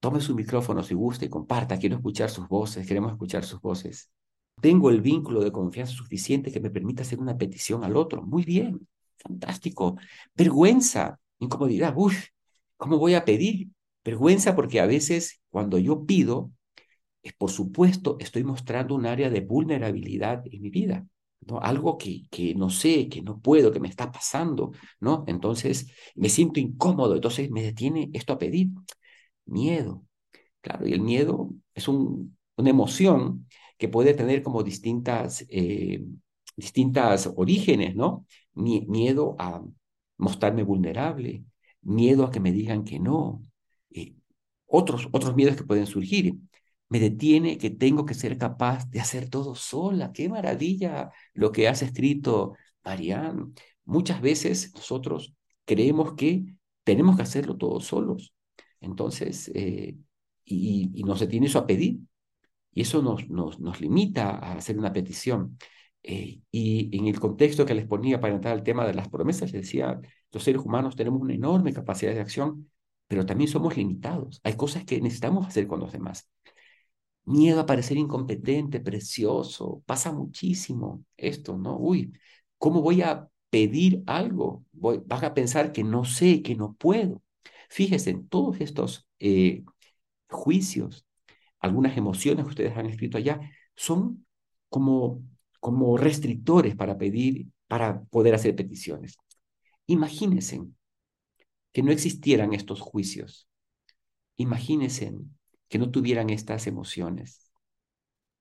tome su micrófono si gusta y comparta. Quiero escuchar sus voces, queremos escuchar sus voces. Tengo el vínculo de confianza suficiente que me permita hacer una petición al otro. Muy bien, fantástico. Vergüenza, incomodidad. Uy, ¿cómo voy a pedir? Vergüenza porque a veces cuando yo pido, por supuesto, estoy mostrando un área de vulnerabilidad en mi vida. ¿no? Algo que, que no sé, que no puedo, que me está pasando, ¿no? Entonces me siento incómodo, entonces me detiene esto a pedir. Miedo. Claro, y el miedo es un, una emoción que puede tener como distintas, eh, distintas orígenes, ¿no? Miedo a mostrarme vulnerable, miedo a que me digan que no, eh, otros, otros miedos que pueden surgir. Me detiene que tengo que ser capaz de hacer todo sola. Qué maravilla lo que has escrito, Marianne. Muchas veces nosotros creemos que tenemos que hacerlo todos solos. Entonces, eh, y, y, nos detiene eso a pedir. Y eso nos, nos, nos limita a hacer una petición. Eh, y en el contexto que les ponía para entrar al tema de las promesas, les decía, los seres humanos tenemos una enorme capacidad de acción, pero también somos limitados. Hay cosas que necesitamos hacer con los demás. Miedo a parecer incompetente, precioso, pasa muchísimo esto, ¿no? Uy, ¿cómo voy a pedir algo? Voy, van a pensar que no sé, que no puedo. Fíjense, en todos estos eh, juicios, algunas emociones que ustedes han escrito allá, son como, como restrictores para pedir, para poder hacer peticiones. Imagínense que no existieran estos juicios. Imagínense que no tuvieran estas emociones.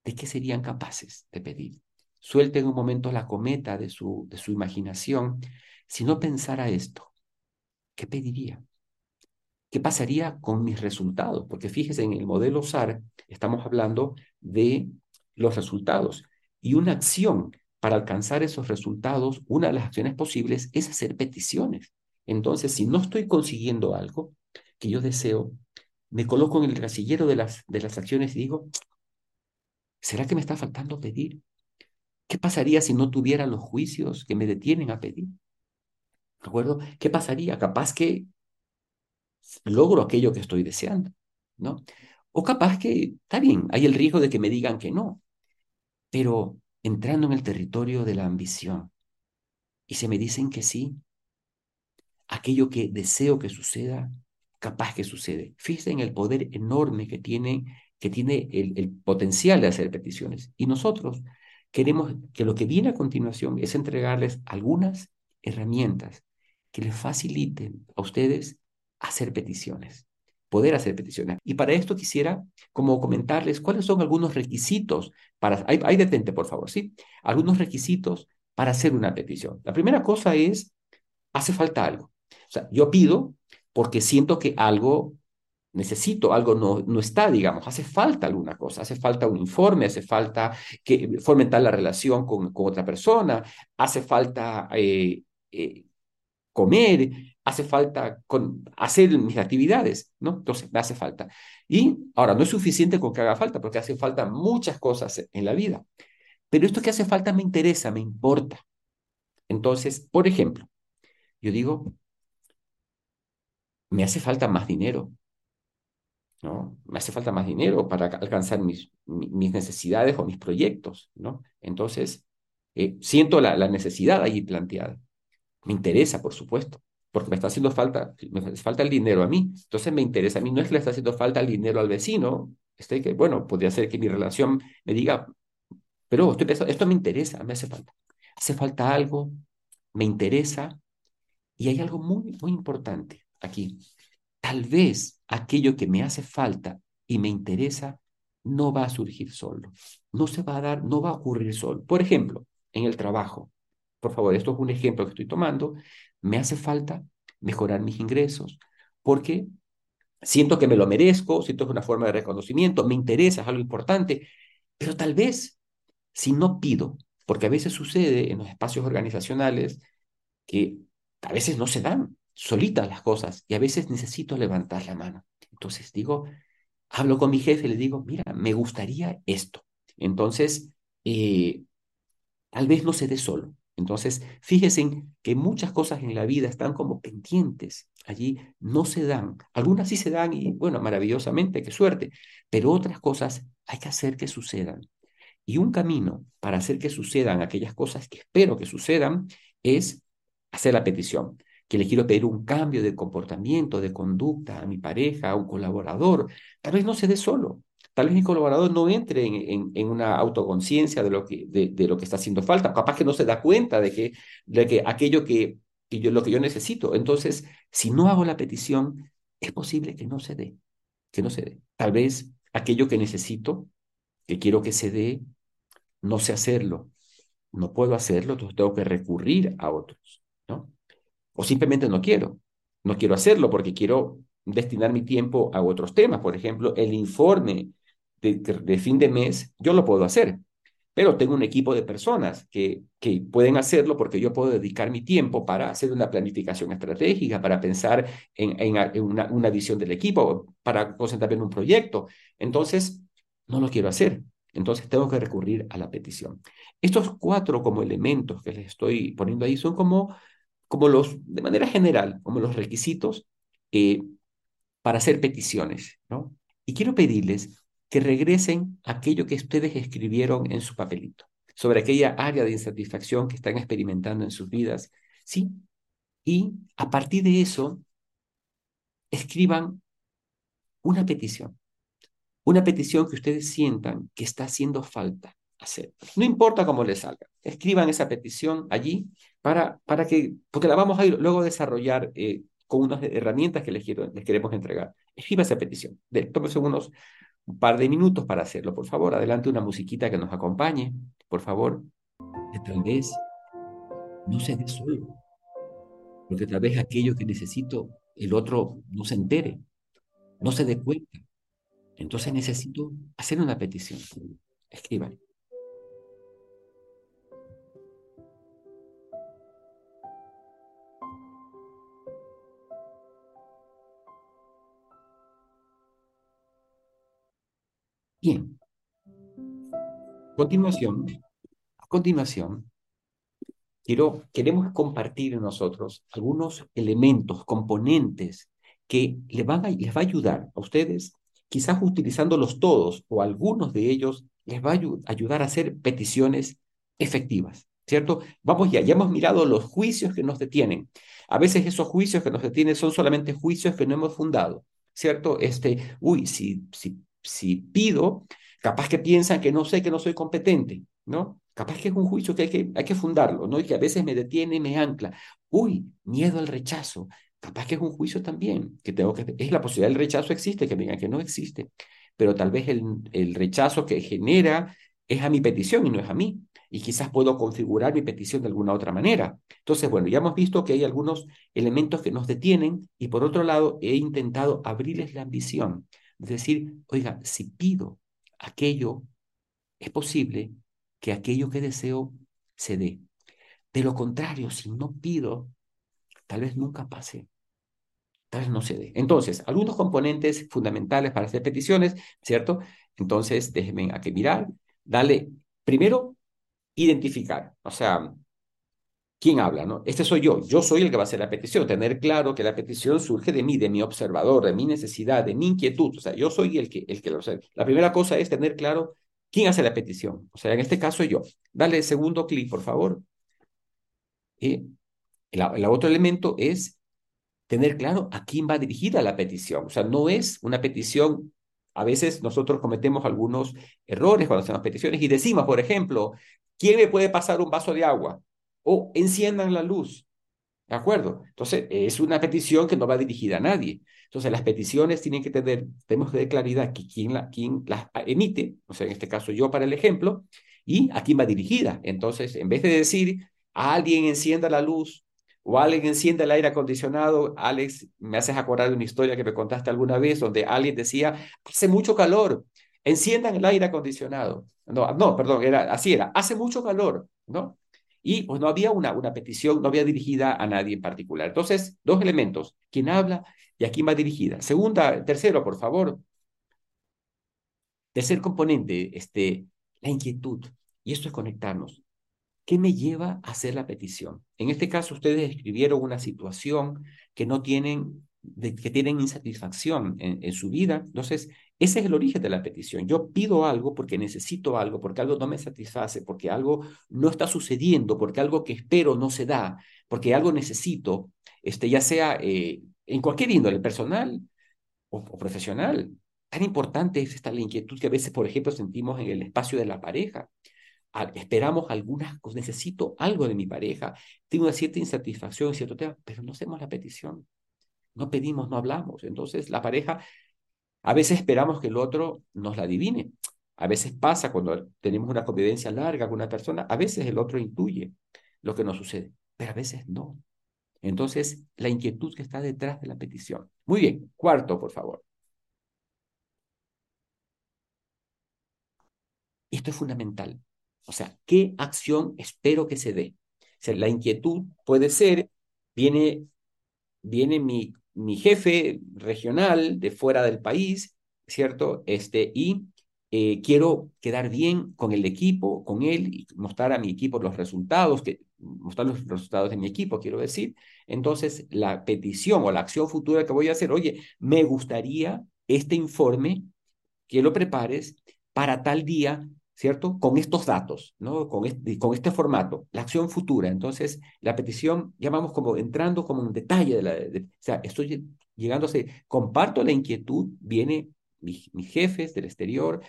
¿De qué serían capaces de pedir? Suelten un momento la cometa de su, de su imaginación. Si no pensara esto, ¿qué pediría? ¿Qué pasaría con mis resultados? Porque fíjese, en el modelo SAR estamos hablando de los resultados y una acción para alcanzar esos resultados, una de las acciones posibles es hacer peticiones. Entonces, si no estoy consiguiendo algo que yo deseo, me coloco en el casillero de las, de las acciones y digo, ¿será que me está faltando pedir? ¿Qué pasaría si no tuviera los juicios que me detienen a pedir? ¿De acuerdo? ¿Qué pasaría? Capaz que logro aquello que estoy deseando, ¿no? O capaz que, está bien, hay el riesgo de que me digan que no, pero entrando en el territorio de la ambición y se me dicen que sí, aquello que deseo que suceda, capaz que sucede. Fíjense en el poder enorme que tiene, que tiene el, el potencial de hacer peticiones. Y nosotros queremos que lo que viene a continuación es entregarles algunas herramientas que les faciliten a ustedes hacer peticiones, poder hacer peticiones. Y para esto quisiera como comentarles cuáles son algunos requisitos para, ahí, detente por favor, ¿sí? Algunos requisitos para hacer una petición. La primera cosa es, hace falta algo. O sea, yo pido porque siento que algo necesito, algo no, no está, digamos, hace falta alguna cosa, hace falta un informe, hace falta que fomentar la relación con, con otra persona, hace falta eh, eh, comer, hace falta con, hacer mis actividades, ¿no? Entonces, me hace falta. Y ahora, no es suficiente con que haga falta, porque hace falta muchas cosas en la vida. Pero esto que hace falta me interesa, me importa. Entonces, por ejemplo, yo digo, me hace falta más dinero, ¿no? Me hace falta más dinero para alcanzar mis, mis necesidades o mis proyectos, ¿no? Entonces, eh, siento la, la necesidad ahí planteada. Me interesa, por supuesto, porque me está haciendo falta, me falta el dinero a mí. Entonces me interesa a mí, no es que le está haciendo falta el dinero al vecino, este que, bueno, podría ser que mi relación me diga, pero estoy pensando, esto me interesa, me hace falta. Hace falta algo, me interesa, y hay algo muy, muy importante aquí. Tal vez aquello que me hace falta y me interesa no va a surgir solo, no se va a dar, no va a ocurrir solo. Por ejemplo, en el trabajo, por favor, esto es un ejemplo que estoy tomando, me hace falta mejorar mis ingresos, porque siento que me lo merezco, siento que es una forma de reconocimiento, me interesa, es algo importante, pero tal vez si no pido, porque a veces sucede en los espacios organizacionales que a veces no se dan solitas las cosas y a veces necesito levantar la mano. Entonces digo, hablo con mi jefe le digo, mira, me gustaría esto. Entonces, eh, tal vez no se dé solo, Entonces, fíjense que muchas cosas en la vida están como pendientes. Allí no se dan. Algunas sí se dan y, bueno, maravillosamente, qué suerte. Pero otras cosas hay que hacer que sucedan. Y un camino para hacer que sucedan aquellas cosas que espero que sucedan es hacer la petición, que le quiero pedir un cambio de comportamiento, de conducta a mi pareja, a un colaborador. Tal vez no se dé solo, tal vez mi colaborador no entre en, una autoconciencia de, lo que, de, lo que está haciendo falta, capaz que no se da cuenta de que, de que aquello que, que yo, lo que yo necesito. Entonces, si no hago la petición, es posible que no se dé, que no se dé. Tal vez aquello que necesito, que quiero que se dé, no sé hacerlo, no puedo hacerlo, entonces tengo que recurrir a otros, ¿no? O simplemente no quiero, no quiero hacerlo porque quiero destinar mi tiempo a otros temas. Por ejemplo, el informe de, fin de mes, yo lo puedo hacer, pero tengo un equipo de personas que, que pueden hacerlo porque yo puedo dedicar mi tiempo para hacer una planificación estratégica, para pensar en, en, una, una, visión del equipo, para concentrarme en un proyecto. Entonces, no lo quiero hacer. Entonces, tengo que recurrir a la petición. Estos cuatro como elementos que les estoy poniendo ahí son como, como los, de manera general, como los requisitos eh, para hacer peticiones, ¿no? Y quiero pedirles que regresen aquello que ustedes escribieron en su papelito, sobre aquella área de insatisfacción que están experimentando en sus vidas, ¿sí? Y a partir de eso, escriban una petición, una petición que ustedes sientan que está haciendo falta hacer. No importa cómo les salga, escriban esa petición allí para, para que, porque la vamos a ir luego desarrollar eh, con unas herramientas que les, quiero, les queremos entregar. Escriba esa petición. De, tómese unos un par de minutos para hacerlo, por favor. Adelante una musiquita que nos acompañe, por favor. Que tal vez no se dé solo, porque tal vez aquello que necesito el otro no se entere, no se dé cuenta. Entonces necesito hacer una petición. Escriban. Bien. Continuación, a continuación, quiero, queremos compartir nosotros algunos elementos, componentes que les, a, les va a ayudar a ustedes, quizás utilizándolos todos o algunos de ellos, les va a ayudar a hacer peticiones efectivas, ¿cierto? Vamos ya, ya hemos mirado los juicios que nos detienen. A veces esos juicios que nos detienen son solamente juicios que no hemos fundado, ¿cierto? Este, uy, si, si si pido, capaz que piensan que no sé, que no soy competente, ¿no? Capaz que es un juicio que hay que, hay que fundarlo, ¿no? Y que a veces me detiene y me ancla. Uy, miedo al rechazo. Capaz que es un juicio también, que tengo que... Es la posibilidad del rechazo existe, que me digan que no existe, pero tal vez el, el rechazo que genera es a mi petición y no es a mí. Y quizás puedo configurar mi petición de alguna otra manera. Entonces, bueno, ya hemos visto que hay algunos elementos que nos detienen y por otro lado he intentado abrirles la ambición decir, oiga, si pido aquello, es posible que aquello que deseo se dé. De lo contrario, si no pido, tal vez nunca pase. Tal vez no se dé. Entonces, algunos componentes fundamentales para hacer peticiones, ¿cierto? Entonces, déjenme aquí mirar. Dale, primero, identificar. O sea, ¿Quién habla? No? Este soy yo. Yo soy el que va a hacer la petición. Tener claro que la petición surge de mí, de mi observador, de mi necesidad, de mi inquietud. O sea, yo soy el que, el que lo hace. La primera cosa es tener claro quién hace la petición. O sea, en este caso yo. Dale segundo clic, por favor. Y el, otro elemento es tener claro a quién va dirigida la petición. O sea, no es una petición a veces nosotros cometemos algunos errores cuando hacemos peticiones y decimos, por ejemplo, ¿quién me puede pasar un vaso de agua? O enciendan la luz. ¿De acuerdo? Entonces, es una petición que no va dirigida a nadie. Entonces, las peticiones tienen que tener, tenemos que tener claridad que quién, la, quién las emite, o sea, en este caso yo para el ejemplo, y a quién va dirigida. Entonces, en vez de decir, a alguien encienda la luz o alguien encienda el aire acondicionado, Alex, me haces acordar de una historia que me contaste alguna vez donde alguien decía, hace mucho calor, enciendan el aire acondicionado. No, no, perdón, era, así era, hace mucho calor, ¿no? Y pues no había una, una petición, no había dirigida a nadie en particular. Entonces, dos elementos, quién habla y a quién va dirigida. Segunda, tercero, por favor. Tercer componente, este, la inquietud. Y esto es conectarnos. ¿qué me lleva a hacer la petición? En este caso, ustedes escribieron una situación que no tienen, que tienen insatisfacción en, su vida. Entonces, ese es el origen de la petición. Yo pido algo porque necesito algo, porque algo no me satisface, porque algo no está sucediendo, porque algo que espero no se da, porque algo necesito, este, ya sea eh, en cualquier índole, personal o, o, profesional. Tan importante es esta la inquietud que a veces, por ejemplo, sentimos en el espacio de la pareja. esperamos algunas cosas, necesito algo de mi pareja, tengo una cierta insatisfacción en cierto tema, pero no hacemos la petición. No pedimos, no hablamos. Entonces, la pareja a veces esperamos que el otro nos la adivine. A veces pasa cuando tenemos una convivencia larga con una persona, a veces el otro intuye lo que nos sucede, pero a veces no. Entonces, la inquietud que está detrás de la petición. Muy bien, cuarto, por favor. Esto es fundamental. O sea, ¿qué acción espero que se dé? O sea, la inquietud puede ser, viene, viene mi mi jefe regional de fuera del país, ¿cierto? Este, y eh, quiero quedar bien con el equipo, con él, y mostrar a mi equipo los resultados, que, mostrar los resultados de mi equipo, quiero decir. Entonces, la petición o la acción futura que voy a hacer, oye, me gustaría este informe que lo prepares para tal día ¿cierto? Con estos datos, ¿no? Con este, con este formato, la acción futura. Entonces, la petición, ya vamos como entrando como un detalle de la... o sea, estoy llegándose, comparto la inquietud, viene mis, mis jefes del exterior,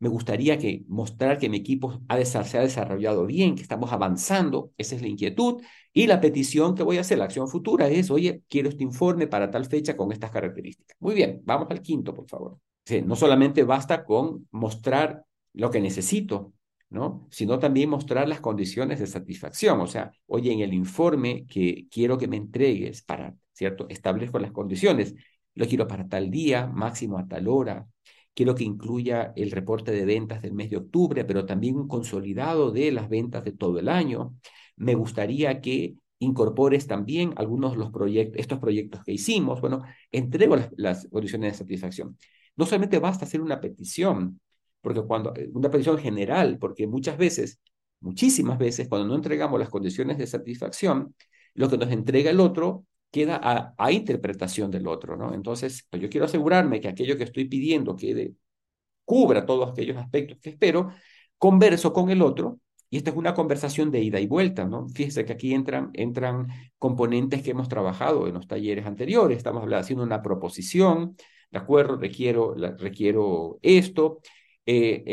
me gustaría que mostrar que mi equipo ha se ha desarrollado bien, que estamos avanzando, esa es la inquietud, y la petición que voy a hacer, la acción futura es, oye, quiero este informe para tal fecha con estas características. Muy bien, vamos al quinto, por favor. Sí, no solamente basta con mostrar lo que necesito, ¿no? Sino también mostrar las condiciones de satisfacción. O sea, oye, en el informe que quiero que me entregues para, ¿cierto? Establezco las condiciones. Lo quiero para tal día, máximo a tal hora. Quiero que incluya el reporte de ventas del mes de octubre, pero también un consolidado de las ventas de todo el año. Me gustaría que incorpores también algunos de los proyectos, estos proyectos que hicimos. Bueno, entrego las, las condiciones de satisfacción. No solamente basta hacer una petición, porque cuando, eh, una petición general, porque muchas veces, muchísimas veces, cuando no entregamos las condiciones de satisfacción, lo que nos entrega el otro queda a, interpretación del otro, ¿no? Entonces, yo quiero asegurarme que aquello que estoy pidiendo quede, cubra todos aquellos aspectos que espero, converso con el otro, y esta es una conversación de ida y vuelta, ¿no? Fíjese que aquí entran, entran componentes que hemos trabajado en los talleres anteriores, estamos haciendo una proposición, ¿de acuerdo? Requiero, requiero esto, eh,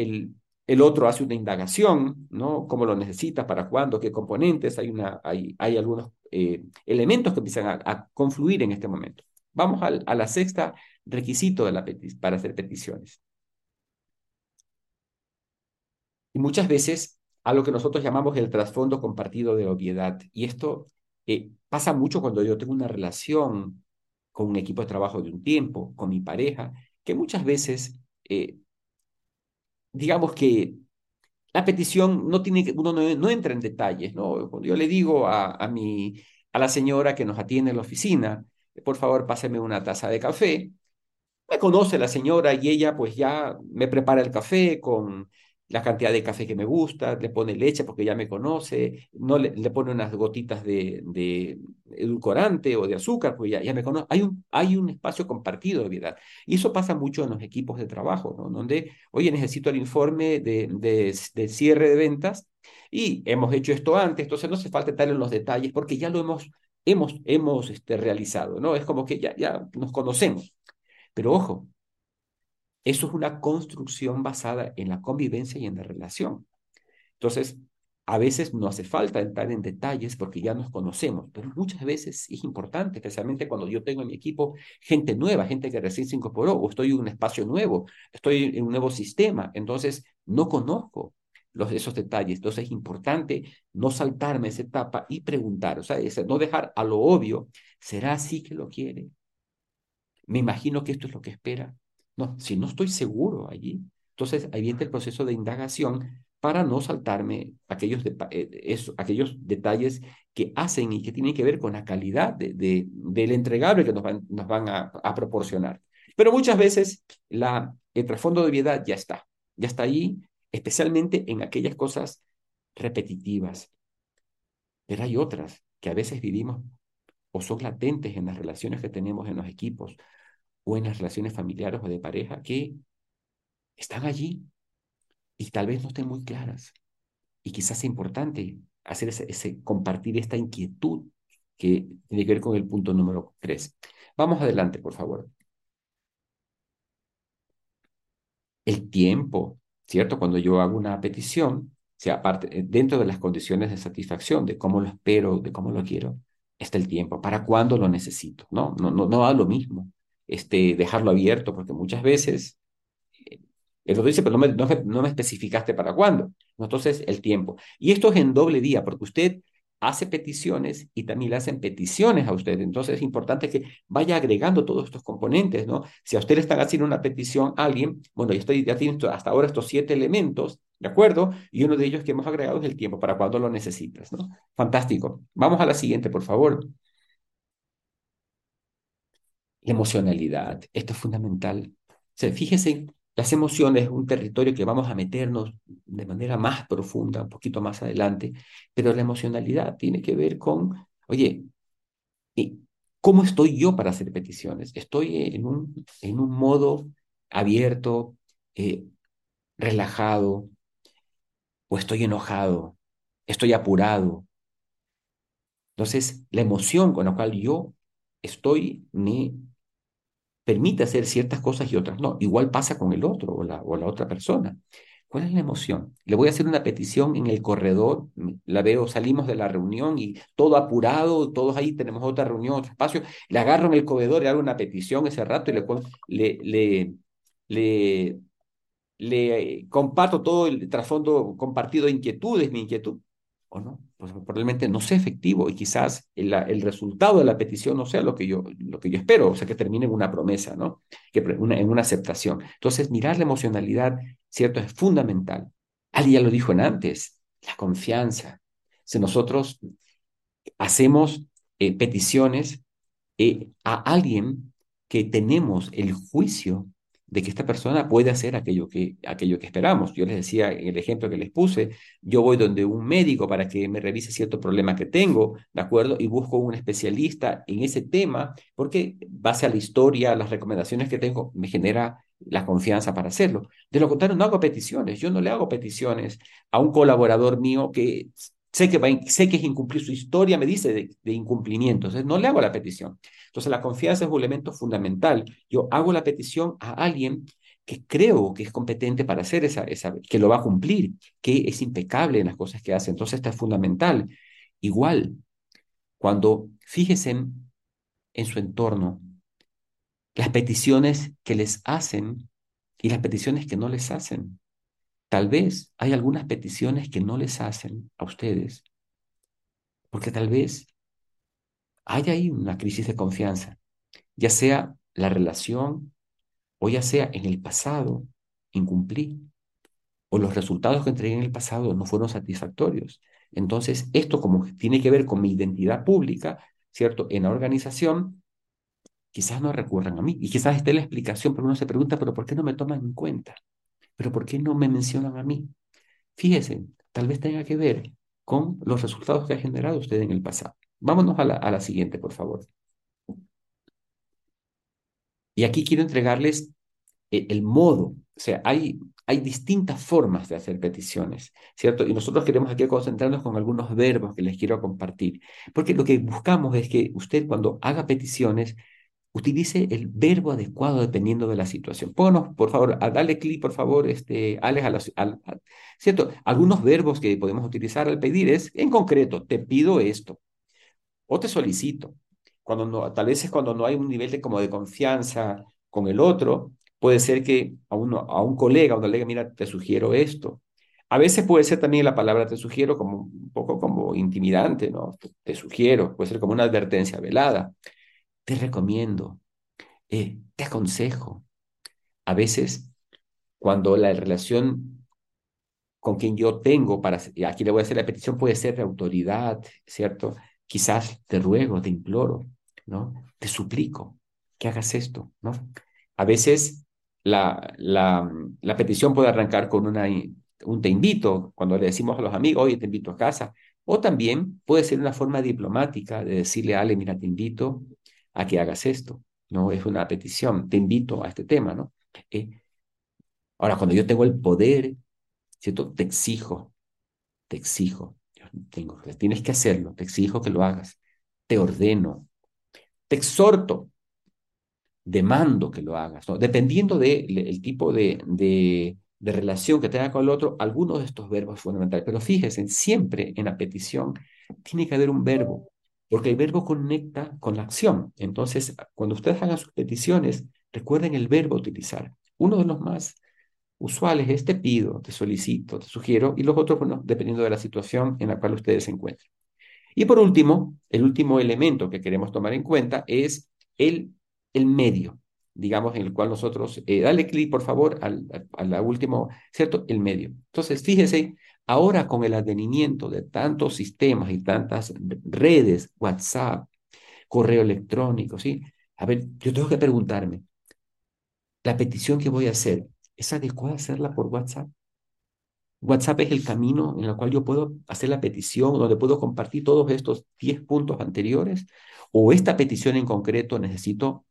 el, otro hace una indagación, ¿no? ¿Cómo lo necesita? ¿Para cuándo? ¿Qué componentes? Hay, una, hay, hay algunos eh, elementos que empiezan a, confluir en este momento. Vamos a la sexta requisito de la para hacer peticiones. Y muchas veces a lo que nosotros llamamos el trasfondo compartido de obviedad. Y esto eh, pasa mucho cuando yo tengo una relación con un equipo de trabajo de un tiempo, con mi pareja, que muchas veces digamos que la petición no tiene uno no, entra en detalles, ¿no? Yo le digo a, a, mi, a la señora que nos atiende en la oficina, por favor, páseme una taza de café, me conoce la señora y ella pues ya me prepara el café con la cantidad de café que me gusta, le pone leche porque ya me conoce, no le, pone unas gotitas de, de, edulcorante o de azúcar, porque ya, ya me conoce. Hay un, hay un espacio compartido de vida. Y eso pasa mucho en los equipos de trabajo. Donde, oye, necesito el informe de, cierre de ventas y hemos hecho esto antes, entonces no hace falta estar en los detalles porque ya lo hemos, hemos, hemos este, realizado, ¿no? Es como que ya, ya nos conocemos. Pero ojo, eso es una construcción basada en la convivencia y en la relación. Entonces, a veces no hace falta entrar en detalles porque ya nos conocemos, pero muchas veces es importante, especialmente cuando yo tengo en mi equipo gente nueva, gente que recién se incorporó, o estoy en un espacio nuevo, estoy en un nuevo sistema, entonces no conozco esos detalles. Entonces es importante no saltarme esa etapa y preguntar, o sea, no dejar a lo obvio, ¿será así que lo quiere? Me imagino que esto es lo que espera. No, si no estoy seguro allí, entonces ahí viene el proceso de indagación para no saltarme aquellos, eh, aquellos detalles que hacen y que tienen que ver con la calidad de, del entregable que nos van, a, proporcionar. Pero muchas veces la, el trasfondo de obviedad ya está, ya está ahí, especialmente en aquellas cosas repetitivas. pero hay otras que a veces vivimos o son latentes en las relaciones que tenemos en los equipos o en las relaciones familiares o de pareja que están allí y tal vez no estén muy claras. Y quizás es importante hacer ese, compartir esta inquietud que tiene que ver con el punto número tres. Vamos adelante, por favor. El tiempo, ¿cierto? Cuando yo hago una petición, sea, aparte, eh, dentro de las condiciones de satisfacción, de cómo lo espero, de cómo lo quiero, está el tiempo. ¿Para cuándo lo necesito? No, no, no, no da lo mismo este, dejarlo abierto, porque muchas veces el otro dice, pero no me, no, me, especificaste para cuándo. Entonces, el tiempo. Y esto es en doble día, porque usted hace peticiones y también le hacen peticiones a usted. Entonces, es importante que vaya agregando todos estos componentes, ¿no? Si a usted le están haciendo una petición a alguien, bueno, ya, estoy, ya tiene hasta ahora estos siete elementos, ¿de acuerdo? Y uno de ellos que hemos agregado es el tiempo, para cuando lo necesitas, ¿no? Fantástico. Vamos a la siguiente, por favor. La emocionalidad, esto es fundamental. O sea, fíjese las emociones, un territorio que vamos a meternos de manera más profunda, un poquito más adelante, pero la emocionalidad tiene que ver con, oye, ¿cómo estoy yo para hacer peticiones? ¿Estoy en un, en un modo abierto, eh, relajado, o estoy enojado, estoy apurado? Entonces, la emoción con la cual yo estoy me permite hacer ciertas cosas y otras no. Igual pasa con el otro o la, o la otra persona. ¿Cuál es la emoción? Le voy a hacer una petición en el corredor, la veo, salimos de la reunión y todo apurado, todos ahí tenemos otra reunión, otro espacio, le agarro en el corredor y hago una petición ese rato y le, le, le comparto todo el trasfondo compartido de inquietudes, mi inquietud o no, pues probablemente no sea efectivo y quizás el, el, resultado de la petición no sea lo que, yo, lo que yo espero, o sea, que termine en una promesa, ¿no? Que, en una aceptación. Entonces, mirar la emocionalidad, ¿cierto? Es fundamental. Alguien ya lo dijo en antes, la confianza. Si nosotros hacemos eh, peticiones eh, a alguien que tenemos el juicio de que esta persona puede hacer aquello que, aquello que esperamos. Yo les decía en el ejemplo que les puse, yo voy donde un médico para que me revise cierto problema que tengo, ¿de acuerdo? Y busco un especialista en ese tema, porque base a la historia, las recomendaciones que tengo, me genera la confianza para hacerlo. De lo contrario, no hago peticiones. Yo no le hago peticiones a un colaborador mío que sé que, sé que es incumplir su historia, me dice de, de incumplimientos. Entonces, no le hago la petición. Entonces, la confianza es un elemento fundamental. Yo hago la petición a alguien que creo que es competente para hacer esa, que lo va a cumplir, que es impecable en las cosas que hace. Entonces, esto es fundamental. Igual, cuando fíjense en, en su entorno, las peticiones que les hacen y las peticiones que no les hacen. Tal vez hay algunas peticiones que no les hacen a ustedes, porque tal vez hay ahí una crisis de confianza, ya sea la relación o ya sea en el pasado incumplí o los resultados que entregué en el pasado no fueron satisfactorios. Entonces, esto como tiene que ver con mi identidad pública, ¿cierto? En la organización, quizás no recurran a mí y quizás esté la explicación, pero uno se pregunta, pero ¿por qué no me toman en cuenta? ¿Pero por qué no me mencionan a mí? Fíjese, tal vez tenga que ver con los resultados que ha generado usted en el pasado. Vámonos a la, siguiente, por favor. Y aquí quiero entregarles el, el, modo, o sea, hay, hay distintas formas de hacer peticiones, ¿cierto? Y nosotros queremos aquí concentrarnos con algunos verbos que les quiero compartir, porque lo que buscamos es que usted cuando haga peticiones utilice el verbo adecuado dependiendo de la situación. Pónganos, por favor, a, dale clic, por favor, este, Alex, a ¿cierto? Algunos verbos que podemos utilizar al pedir es, en concreto, te pido esto, o te solicito. Cuando no, tal vez es cuando no hay un nivel de, como de confianza con el otro, puede ser que a, uno, a un colega, a una colega, mira, te sugiero esto. A veces puede ser también la palabra te sugiero como un poco como intimidante, ¿no? Te, sugiero, puede ser como una advertencia velada. Te recomiendo, eh, te aconsejo. A veces, cuando la relación con quien yo tengo para, aquí le voy a hacer la petición, puede ser de autoridad, ¿cierto? Quizás te ruego, te imploro, ¿no? Te suplico que hagas esto, ¿no? A veces la, la, petición puede arrancar con una un te invito, cuando le decimos a los amigos, oye, te invito a casa. O también puede ser una forma diplomática de decirle a Ale, mira, te invito a que hagas esto. No es una petición, te invito a este tema, ¿no? Eh, ahora, cuando yo tengo el poder, ¿cierto? Te exijo, te exijo, tengo, tienes que hacerlo, te exijo que lo hagas, te ordeno, te exhorto, demando que lo hagas. Dependiendo del tipo de, de, de, relación que tenga con el otro, algunos de estos verbos fundamentales. Pero fíjense, siempre en la petición tiene que haber un verbo, porque el verbo conecta con la acción. Entonces, cuando ustedes hagan sus peticiones, recuerden el verbo utilizar. Uno de los más usuales es te pido, te solicito, te sugiero, y los otros, bueno, dependiendo de la situación en la cual ustedes se encuentren. Y por último, el último elemento que queremos tomar en cuenta es el el medio, digamos, en el cual nosotros, eh, dale clic por favor al, al, último, ¿cierto? El medio. Entonces, fíjese, ahora con el advenimiento de tantos sistemas y tantas redes, WhatsApp, correo electrónico, ¿sí? A ver, yo tengo que preguntarme, ¿la petición que voy a hacer es adecuada hacerla por WhatsApp? WhatsApp es el camino en el cual yo puedo hacer la petición, donde puedo compartir todos estos 10 puntos anteriores, o esta petición en concreto necesito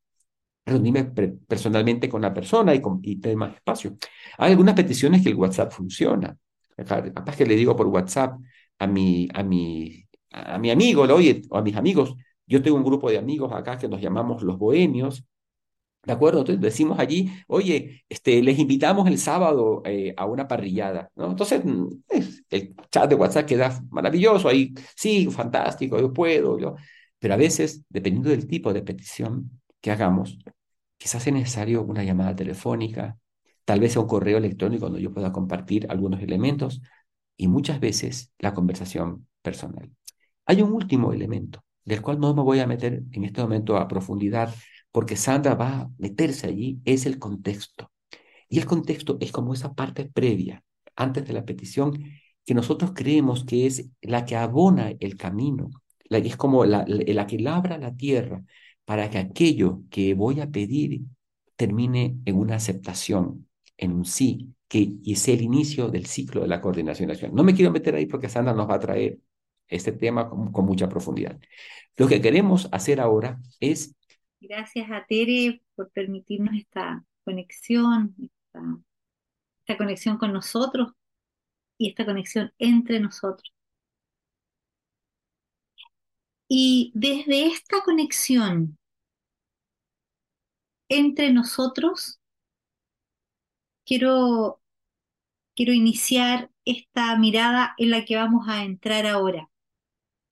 reunirme personalmente con la persona y, con, y tener más espacio. Hay algunas peticiones que el WhatsApp funciona. Capaz que le digo por WhatsApp a mi, a mi, a mi amigo, oye, o a mis amigos, yo tengo un grupo de amigos acá que nos llamamos los bohemios, ¿de acuerdo? Entonces decimos allí, oye, este, les invitamos el sábado eh, a una parrillada, ¿no? Entonces, mm, el chat de WhatsApp queda maravilloso, ahí, sí, fantástico, yo puedo, yo... Pero a veces, dependiendo del tipo de petición, que hagamos, quizás es necesario una llamada telefónica, tal vez un correo electrónico donde yo pueda compartir algunos elementos y muchas veces la conversación personal. Hay un último elemento del cual no me voy a meter en este momento a profundidad porque Sandra va a meterse allí, es el contexto. Y el contexto es como esa parte previa, antes de la petición, que nosotros creemos que es la que abona el camino, la que es como la, la que labra la tierra, para que aquello que voy a pedir termine en una aceptación, en un sí, que es el inicio del ciclo de la coordinación nacional. No me quiero meter ahí porque Sandra nos va a traer este tema con, mucha profundidad. Lo que queremos hacer ahora es... Gracias a Tere por permitirnos esta conexión, esta, esta conexión con nosotros y esta conexión entre nosotros. Y desde esta conexión entre nosotros, quiero, quiero iniciar esta mirada en la que vamos a entrar ahora.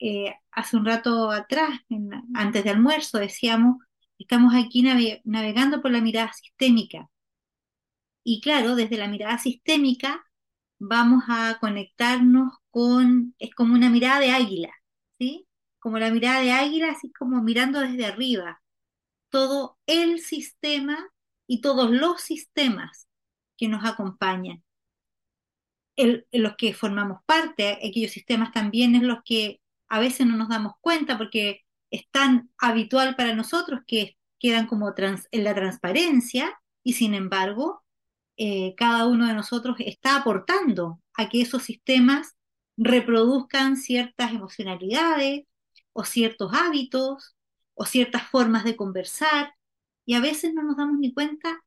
Eh, hace un rato atrás, antes de almuerzo, decíamos, estamos aquí navegando por la mirada sistémica. Y claro, desde la mirada sistémica vamos a conectarnos con, es como una mirada de águila, ¿sí? como la mirada de águila, así como mirando desde arriba, todo el sistema y todos los sistemas que nos acompañan. los que formamos parte, aquellos sistemas también es los que a veces no nos damos cuenta porque es tan habitual para nosotros que quedan como en la transparencia y sin embargo eh, cada uno de nosotros está aportando a que esos sistemas reproduzcan ciertas emocionalidades, o ciertos hábitos o ciertas formas de conversar y a veces no nos damos ni cuenta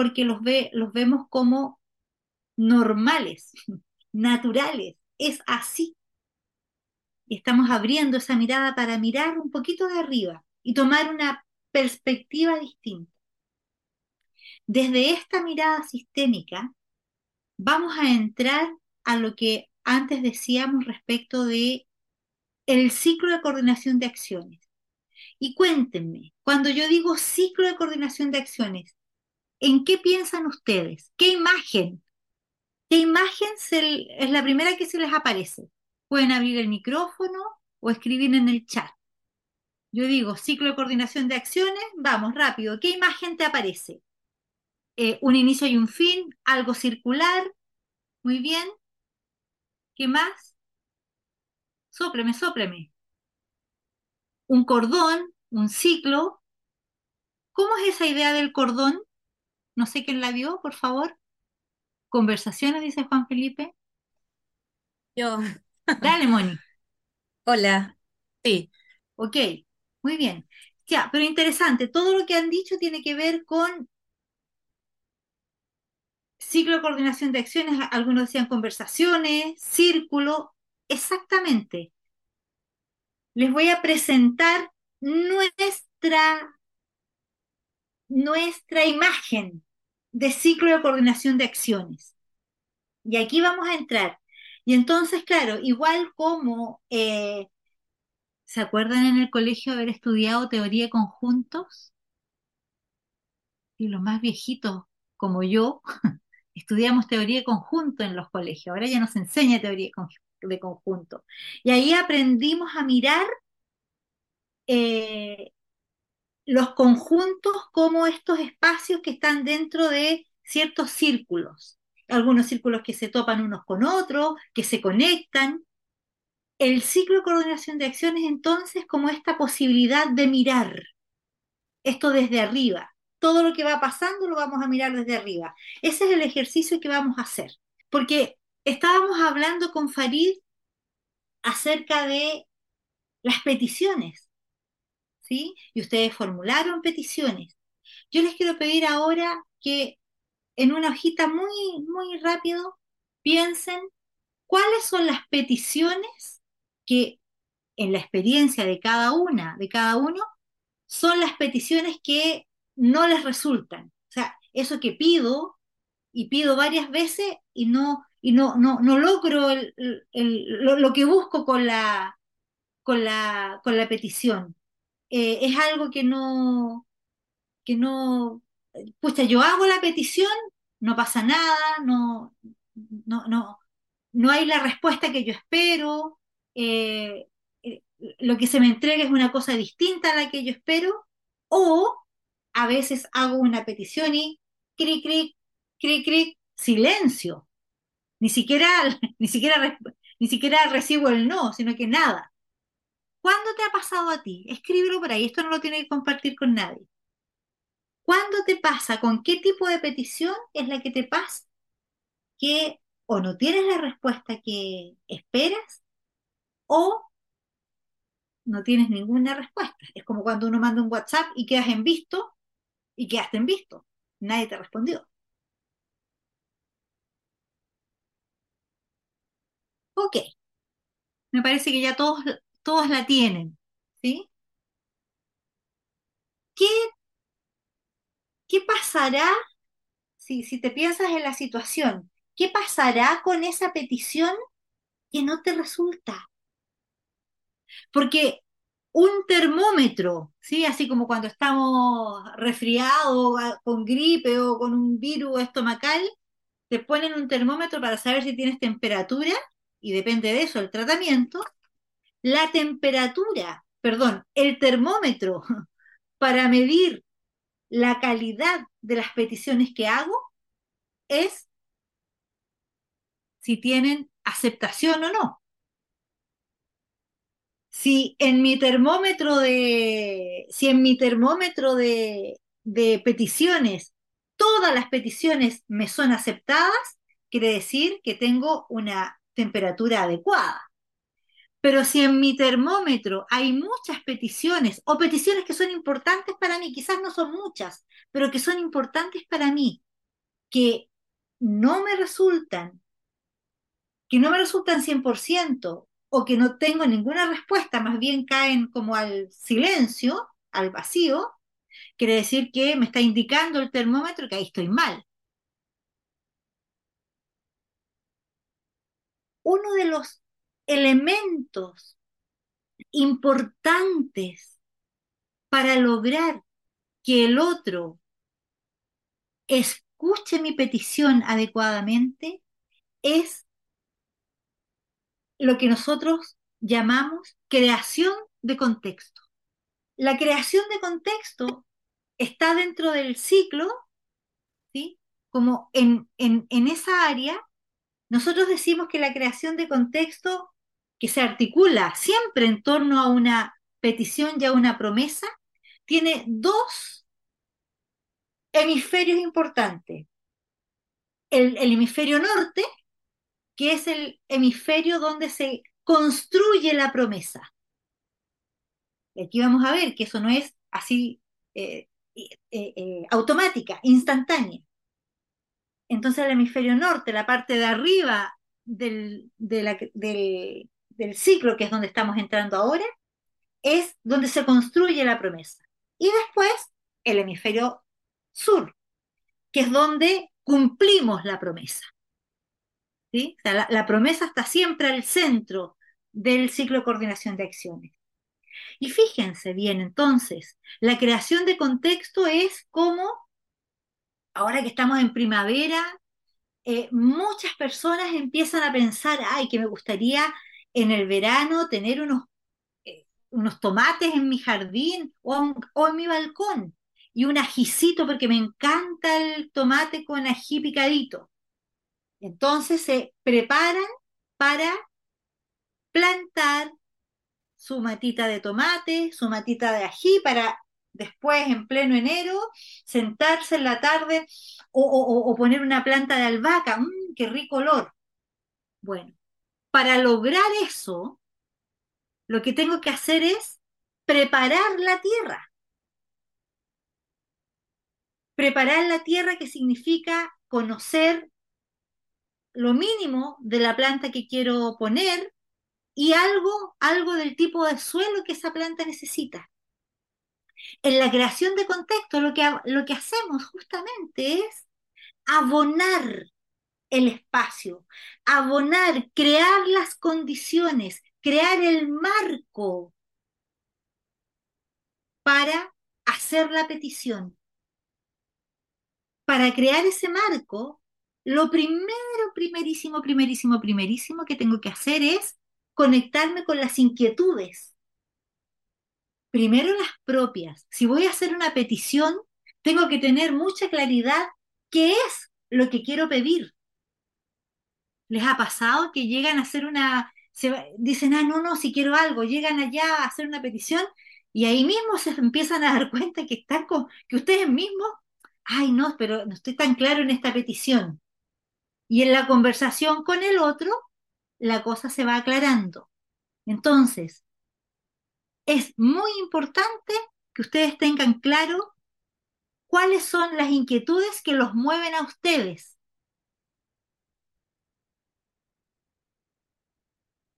porque los, ve, los vemos como normales, naturales, es así. Y estamos abriendo esa mirada para mirar un poquito de arriba y tomar una perspectiva distinta. Desde esta mirada sistémica vamos a entrar a lo que antes decíamos respecto de el ciclo de coordinación de acciones. Y cuéntenme, cuando yo digo ciclo de coordinación de acciones, ¿en qué piensan ustedes? ¿Qué imagen? ¿Qué imagen es la primera que se les aparece? Pueden abrir el micrófono o escribir en el chat. Yo digo ciclo de coordinación de acciones, vamos rápido. ¿Qué imagen te aparece? Eh, un inicio y un fin, algo circular. Muy bien. ¿Qué más? Sópreme, sópreme. Un cordón, un ciclo. ¿Cómo es esa idea del cordón? No sé quién la vio, por favor. conversaciones, dice Juan Felipe. Yo. Dale, Moni. Hola. Sí. Ok, muy bien. Ya, pero interesante, todo lo que han dicho tiene que ver con ciclo de coordinación de acciones, algunos decían conversaciones, círculo, exactamente. Les voy a presentar nuestra, nuestra imagen de ciclo de coordinación de acciones. Y aquí vamos a entrar. Y entonces, claro, igual como, eh, ¿se acuerdan en el colegio haber estudiado teoría de conjuntos? Y los más viejitos, como yo, estudiamos teoría de conjunto en los colegios. Ahora ya nos enseña teoría de conjunto. Y ahí aprendimos a mirar eh, los conjuntos como estos espacios que están dentro de ciertos círculos. Algunos círculos que se topan unos con otros, que se conectan. El ciclo de coordinación de acciones entonces como esta posibilidad de mirar esto desde arriba. Todo lo que va pasando lo vamos a mirar desde arriba. Ese es el ejercicio que vamos a hacer. Porque estábamos hablando con Farid acerca de las peticiones Y ustedes formularon peticiones. Yo les quiero pedir ahora que en una hojita muy, muy rápido piensen cuáles son las peticiones que en la experiencia de cada una, de cada uno, son las peticiones que no les resultan. O sea, eso que pido y pido varias veces y no, y no, no, no logro lo, lo, que busco con la, con la, con la petición. Eh, es algo que no, que no, pucha, yo hago la petición, no pasa nada, no, no, no, no hay la respuesta que yo espero, eh, eh, lo que se me entrega es una cosa distinta a la que yo espero, o a veces hago una petición y cric, cric, cric, cric, silencio. Ni siquiera, ni siquiera, ni siquiera recibo el no, sino que nada. ¿Cuándo te ha pasado a ti? Escríbelo por ahí, esto no lo tienes que compartir con nadie. ¿Cuándo te pasa? ¿Con qué tipo de petición es la que te pasa? Que o no tienes la respuesta que esperas o no tienes ninguna respuesta. Es como cuando uno manda un WhatsApp y quedas en visto y quedaste en visto. Nadie te respondió. Ok. Me parece que ya todos todos la tienen, ¿sí? ¿Qué, qué pasará si, si te piensas en la situación? ¿Qué pasará con esa petición que no te resulta? Porque un termómetro, ¿sí? Así como cuando estamos resfriados, con gripe o con un virus estomacal, te ponen un termómetro para saber si tienes temperatura y depende de eso el tratamiento la temperatura, perdón, el termómetro para medir la calidad de las peticiones que hago es si tienen aceptación o no. Si en mi termómetro de, si en mi termómetro de, peticiones, todas las peticiones me son aceptadas, quiere decir que tengo una temperatura adecuada. Pero si en mi termómetro hay muchas peticiones o peticiones que son importantes para mí, quizás no son muchas, pero que son importantes para mí, que no me resultan, que no me resultan 100% o que no tengo ninguna respuesta, más bien caen como al silencio, al vacío, quiere decir que me está indicando el termómetro que ahí estoy mal. Uno de los elementos importantes para lograr que el otro escuche mi petición adecuadamente es lo que nosotros llamamos creación de contexto. La creación de contexto está dentro del ciclo, ¿sí? como en, en, en esa área, nosotros decimos que la creación de contexto que se articula siempre en torno a una petición y a una promesa, tiene dos hemisferios importantes. el, hemisferio norte, que es el hemisferio donde se construye la promesa. Y aquí vamos a ver que eso no es así eh, eh, eh, automática, instantánea. Entonces el hemisferio norte, la parte de arriba del, de la, del, del ciclo, que es donde estamos entrando ahora, es donde se construye la promesa. Y después el hemisferio sur, que es donde cumplimos la promesa. ¿Sí? La, promesa está siempre al centro del ciclo de coordinación de acciones. Y fíjense bien, entonces, la creación de contexto es como, ahora que estamos en primavera, eh, muchas personas empiezan a pensar, ay, que me gustaría en el verano tener unos, eh, unos tomates en mi jardín o, o, en mi balcón y un ajicito porque me encanta el tomate con ají picadito. Entonces se preparan para plantar su matita de tomate, su matita de ají para después en pleno enero sentarse en la tarde o, o, o poner una planta de albahaca, mmm, qué rico olor. Bueno, para lograr eso, lo que tengo que hacer es preparar la tierra. Preparar la tierra que significa conocer lo mínimo de la planta que quiero poner y algo, algo del tipo de suelo que esa planta necesita. En la creación de contexto lo que, lo que hacemos justamente es abonar el espacio, abonar, crear las condiciones, crear el marco para hacer la petición. Para crear ese marco, lo primero, primerísimo, primerísimo, primerísimo que tengo que hacer es conectarme con las inquietudes. Primero las propias. Si voy a hacer una petición, tengo que tener mucha claridad qué es lo que quiero pedir. ¿Les ha pasado que llegan a hacer una, se, dicen, ah, no, no, si quiero algo, llegan allá a hacer una petición y ahí mismo se empiezan a dar cuenta que están con, que ustedes mismos, ay, no, pero no estoy tan claro en esta petición. Y en la conversación con el otro, la cosa se va aclarando. Entonces, es muy importante que ustedes tengan claro cuáles son las inquietudes que los mueven a ustedes.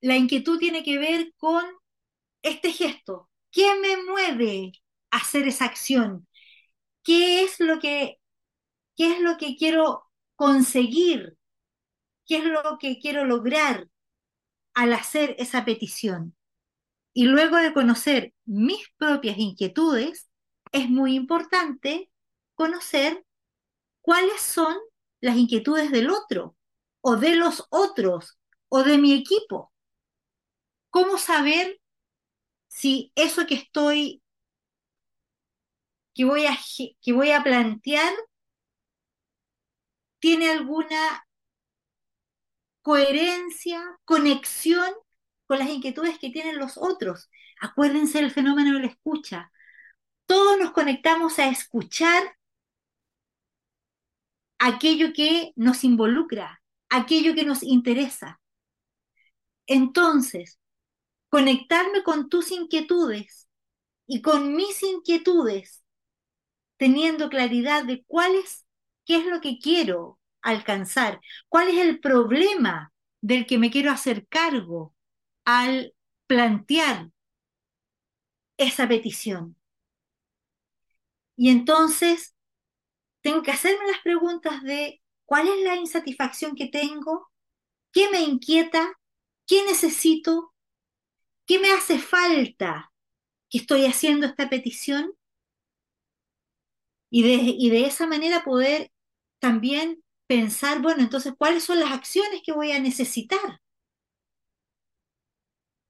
La inquietud tiene que ver con este gesto. ¿Qué me mueve a hacer esa acción? ¿Qué es lo que, qué es lo que quiero conseguir? ¿Qué es lo que quiero lograr al hacer esa petición? Y luego de conocer mis propias inquietudes, es muy importante conocer cuáles son las inquietudes del otro, o de los otros, o de mi equipo. ¿Cómo saber si eso que estoy, que voy a, que voy a plantear, tiene alguna coherencia, conexión con las inquietudes que tienen los otros. Acuérdense del fenómeno de la escucha. Todos nos conectamos a escuchar aquello que nos involucra, aquello que nos interesa. Entonces, conectarme con tus inquietudes y con mis inquietudes, teniendo claridad de cuál es, qué es lo que quiero alcanzar, cuál es el problema del que me quiero hacer cargo al plantear esa petición. Y entonces tengo que hacerme las preguntas de cuál es la insatisfacción que tengo, qué me inquieta, qué necesito, qué me hace falta que estoy haciendo esta petición. Y de, y de esa manera poder también pensar, bueno, entonces, ¿cuáles son las acciones que voy a necesitar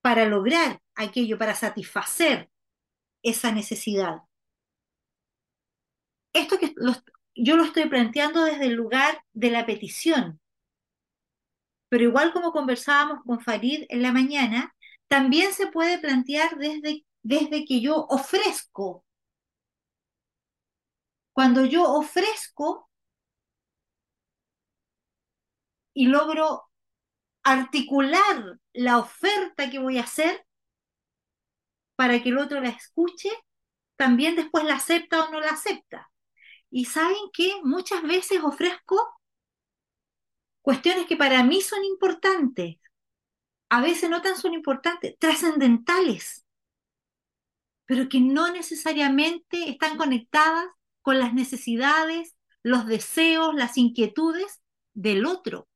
para lograr aquello, para satisfacer esa necesidad? Esto que yo lo estoy planteando desde el lugar de la petición. Pero igual como conversábamos con Farid en la mañana, también se puede plantear desde, desde que yo ofrezco. Cuando yo ofrezco, y logro articular la oferta que voy a hacer para que el otro la escuche, también después la acepta o no la acepta. Y saben que muchas veces ofrezco cuestiones que para mí son importantes, a veces no tan son importantes, trascendentales, pero que no necesariamente están conectadas con las necesidades, los deseos, las inquietudes del otro.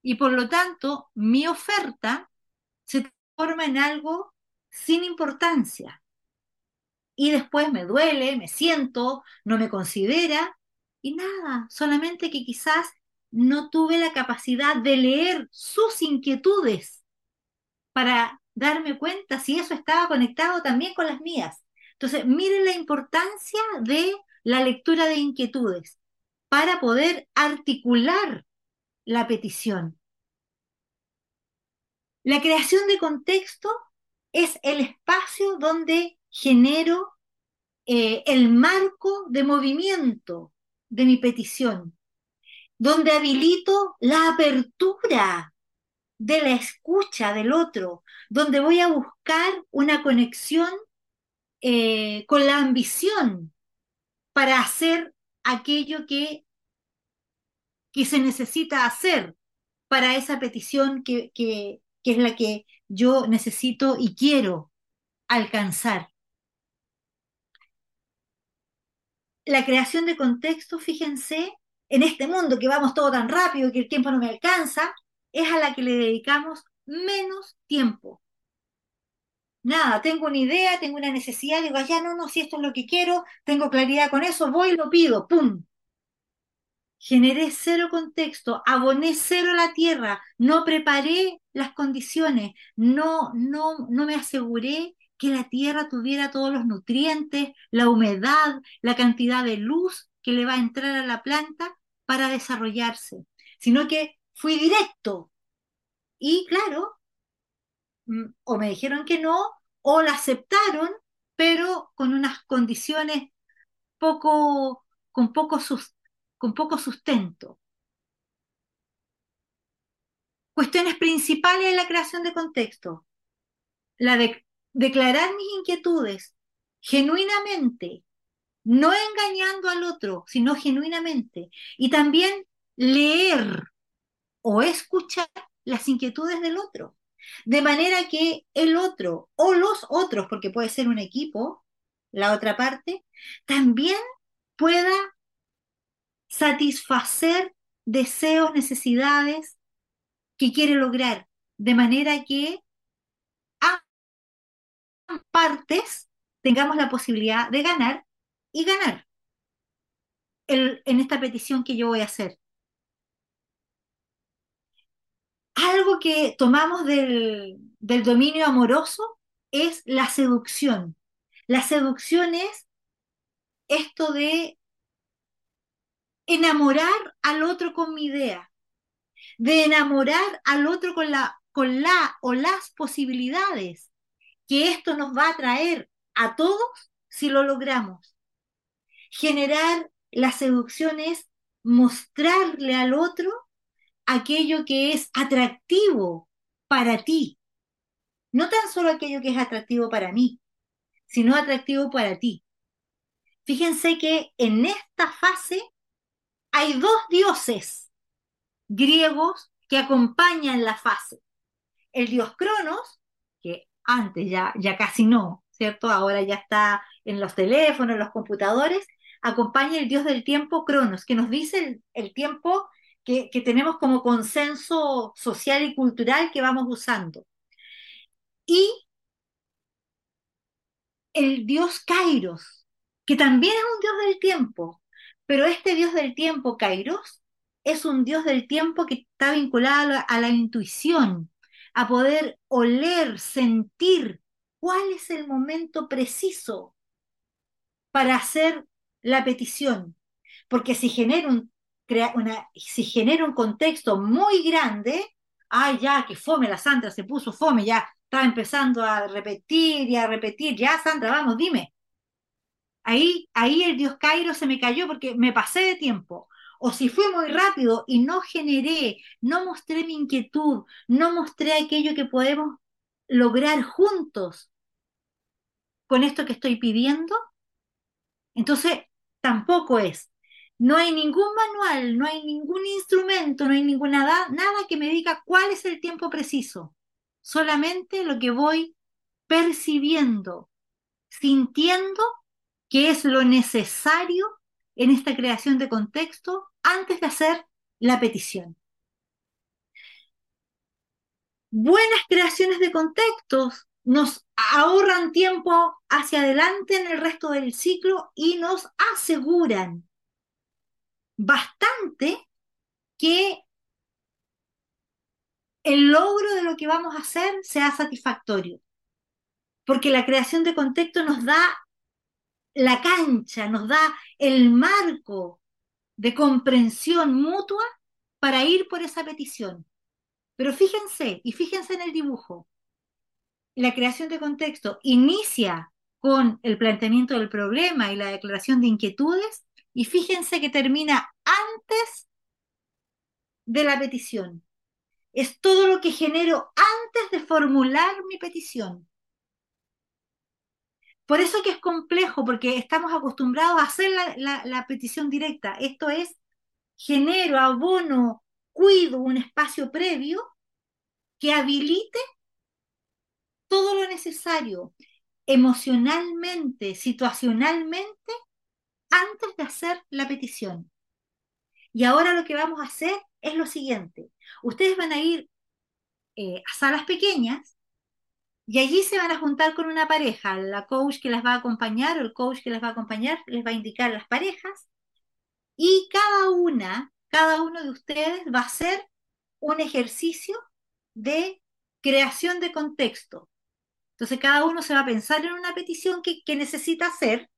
Y por lo tanto, mi oferta se transforma en algo sin importancia. Y después me duele, me siento, no me considera y nada, solamente que quizás no tuve la capacidad de leer sus inquietudes para darme cuenta si eso estaba conectado también con las mías. Entonces, miren la importancia de la lectura de inquietudes para poder articular la petición. La creación de contexto es el espacio donde genero eh, el marco de movimiento de mi petición, donde habilito la apertura de la escucha del otro, donde voy a buscar una conexión eh, con la ambición para hacer aquello que, que se necesita hacer para esa petición que, que, que es la que yo necesito y quiero alcanzar. La creación de contexto, fíjense, en este mundo que vamos todo tan rápido que el tiempo no me alcanza, es a la que le dedicamos menos tiempo. Nada, tengo una idea, tengo una necesidad, digo, ya no, no, si esto es lo que quiero, tengo claridad con eso, voy y lo pido, ¡pum! generé cero contexto, aboné cero la tierra, no preparé las condiciones, no, no, no me aseguré que la tierra tuviera todos los nutrientes, la humedad, la cantidad de luz que le va a entrar a la planta para desarrollarse, sino que fui directo. Y claro, mm, o me dijeron que no, o la aceptaron, pero con unas condiciones poco, con poco sus con poco sustento. Cuestiones principales de la creación de contexto. La de declarar mis inquietudes genuinamente, no engañando al otro, sino genuinamente. Y también leer o escuchar las inquietudes del otro. De manera que el otro o los otros, porque puede ser un equipo, la otra parte, también pueda satisfacer deseos, necesidades que quiere lograr, de manera que ambas partes tengamos la posibilidad de ganar y ganar en esta petición que yo voy a hacer. Algo que tomamos del, del dominio amoroso es la seducción. La seducción es esto de enamorar al otro con mi idea, de enamorar al otro con la, con la o las posibilidades que esto nos va a traer a todos si lo logramos. Generar la seducción es mostrarle al otro aquello que es atractivo para ti. No tan solo aquello que es atractivo para mí, sino atractivo para ti. Fíjense que en esta fase hay dos dioses griegos que acompañan la fase. El dios Cronos, que antes ya, ya casi no, ¿cierto? Ahora ya está en los teléfonos, en los computadores, acompaña el dios del tiempo Cronos, que nos dice el, tiempo que, tenemos como consenso social y cultural que vamos usando. Y el dios Kairos, que también es un dios del tiempo, pero este dios del tiempo, Kairos, es un dios del tiempo que está vinculado a la intuición, a poder oler, sentir cuál es el momento preciso para hacer la petición. Porque si genera un, si genera un contexto muy grande, ay, ya, que fome, la Sandra se puso fome, ya estaba empezando a repetir y a repetir, ya, Sandra, vamos, dime. Ahí, ahí el dios Cairo se me cayó porque me pasé de tiempo. o si fue muy rápido y no generé, no mostré mi inquietud, no mostré aquello que podemos lograr juntos con esto que estoy pidiendo, entonces tampoco es. No hay ningún manual, no hay ningún instrumento, no hay ninguna nada que me diga cuál es el tiempo preciso. Solamente lo que voy percibiendo, sintiendo que es lo necesario en esta creación de contexto antes de hacer la petición. Buenas creaciones de contextos nos ahorran tiempo hacia adelante en el resto del ciclo y nos aseguran bastante que el logro de lo que vamos a hacer sea satisfactorio. Porque la creación de contexto nos da la cancha, nos da el marco de comprensión mutua para ir por esa petición. Pero fíjense, y fíjense en el dibujo, la creación de contexto inicia con el planteamiento del problema y la declaración de inquietudes, y fíjense que termina antes de la petición. Es todo lo que genero antes de formular mi petición. Por eso que es complejo, porque estamos acostumbrados a hacer la, petición directa. Esto es, genero, abono, cuido un espacio previo que habilite todo lo necesario emocionalmente, situacionalmente, antes de hacer la petición. Y ahora lo que vamos a hacer es lo siguiente. Ustedes van a ir eh, a salas pequeñas y allí se van a juntar con una pareja, la coach que las va a acompañar o el coach que las va a acompañar les va a indicar las parejas y cada una, cada uno de ustedes va a hacer un ejercicio de creación de contexto. Entonces cada uno se va a pensar en una petición que, que necesita hacer,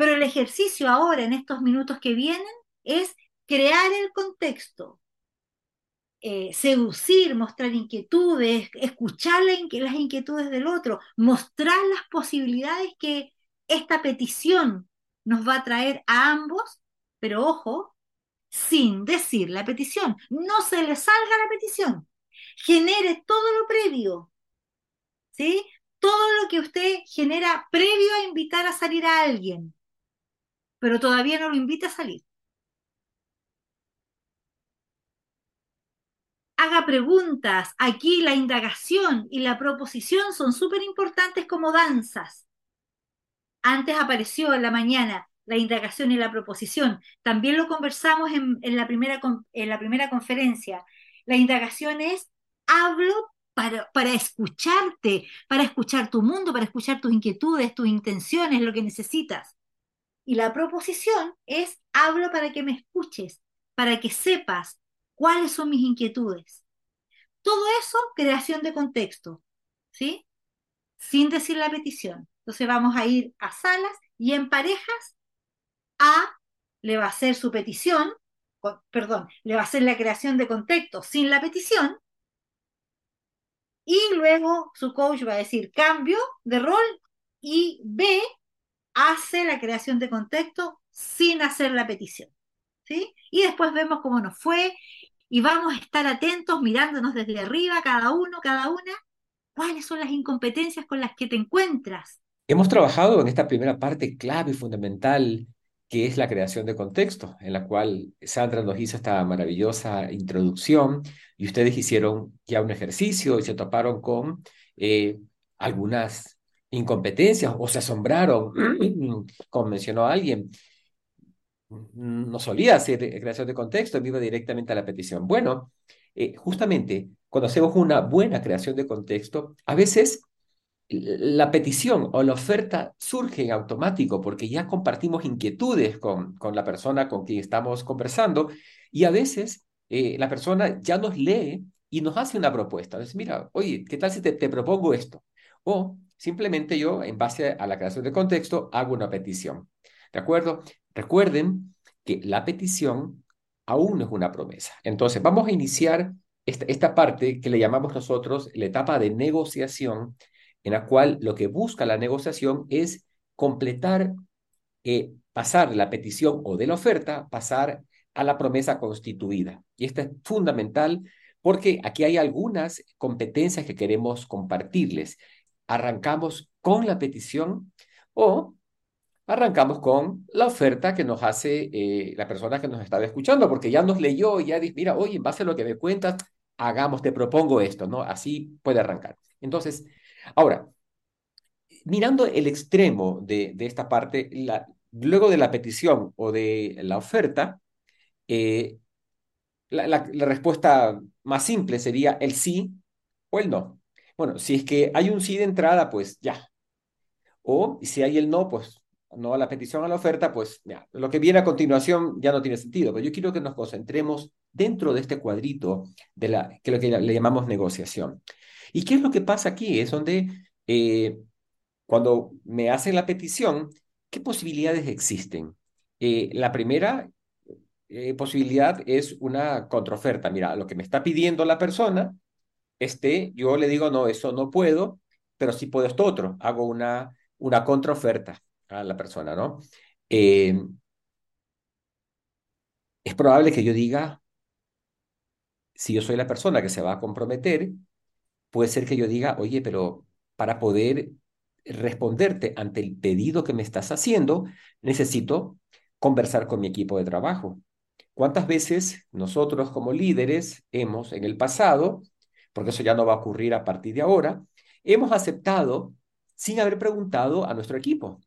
pero el ejercicio ahora, en estos minutos que vienen, es crear el contexto, eh, seducir, mostrar inquietudes, escuchar las inquietudes del otro, mostrar las posibilidades que esta petición nos va a traer a ambos, pero ojo, sin decir la petición. No se le salga la petición. Genere todo lo previo. ¿Sí? Todo lo que usted genera previo a invitar a salir a alguien, pero todavía no lo invita a salir. haga preguntas. Aquí la indagación y la proposición son súper importantes como danzas. Antes apareció en la mañana la indagación y la proposición. También lo conversamos en, la, primera, en la primera conferencia. La indagación es, hablo para, para, escucharte, para escuchar tu mundo, para escuchar tus inquietudes, tus intenciones, lo que necesitas. Y la proposición es, hablo para que me escuches, para que sepas, cuáles son mis inquietudes. Todo eso, creación de contexto, ¿sí? Sin decir la petición. Entonces vamos a ir a salas y en parejas, A le va a hacer su petición, perdón, le va a hacer la creación de contexto sin la petición, y luego su coach va a decir cambio de rol y B hace la creación de contexto sin hacer la petición. ¿sí? Y después vemos cómo nos fue y vamos a estar atentos mirándonos desde arriba, cada uno, cada una, cuáles son las incompetencias con las que te encuentras. Hemos trabajado en esta primera parte clave y fundamental que es la creación de contexto, en la cual Sandra nos hizo esta maravillosa introducción y ustedes hicieron ya un ejercicio y se toparon con eh, algunas incompetencias o se asombraron, como mencionó alguien, no solía hacer creación de contexto, iba directamente a la petición. Bueno, eh, justamente cuando hacemos una buena creación de contexto, a veces la petición o la oferta surge en automático porque ya compartimos inquietudes con, con la persona con quien estamos conversando y a veces eh, la persona ya nos lee y nos hace una propuesta. Entonces, mira, oye, ¿qué tal si te, te propongo esto? O simplemente yo, en base a la creación de contexto, hago una petición. ¿De acuerdo? Recuerden que la petición aún es una promesa. Entonces, vamos a iniciar esta, parte que le llamamos nosotros la etapa de negociación, en la cual lo que busca la negociación es completar, eh, pasar la petición o de la oferta, pasar a la promesa constituida. Y esto es fundamental porque aquí hay algunas competencias que queremos compartirles. Arrancamos con la petición o arrancamos con la oferta que nos hace eh, la persona que nos estaba escuchando, porque ya nos leyó y ya dice, mira, oye, en base a lo que me cuentas, hagamos, te propongo esto, ¿no? Así puede arrancar. Entonces, ahora, mirando el extremo de, de esta parte, luego de la petición o de la oferta, eh, la, respuesta más simple sería el sí o el no. Bueno, si es que hay un sí de entrada, pues ya. O si hay el no, pues no a la petición a la oferta, pues ya. Lo que viene a continuación ya no tiene sentido. Pero yo quiero que nos concentremos dentro de este cuadrito de la que lo que le llamamos negociación. ¿Y qué es lo que pasa aquí? Es donde eh, cuando me hacen la petición, ¿qué posibilidades existen? Eh, la primera eh, posibilidad es una contraoferta. Mira, lo que me está pidiendo la persona, este, yo le digo, no, eso no puedo, pero sí puedo esto otro. Hago una, una contraoferta a la persona, ¿no? Eh, es probable que yo diga, si yo soy la persona que se va a comprometer, puede ser que yo diga, oye, pero para poder responderte ante el pedido que me estás haciendo, necesito conversar con mi equipo de trabajo. ¿Cuántas veces nosotros como líderes hemos en el pasado, porque eso ya no va a ocurrir a partir de ahora, hemos aceptado sin haber preguntado a nuestro equipo?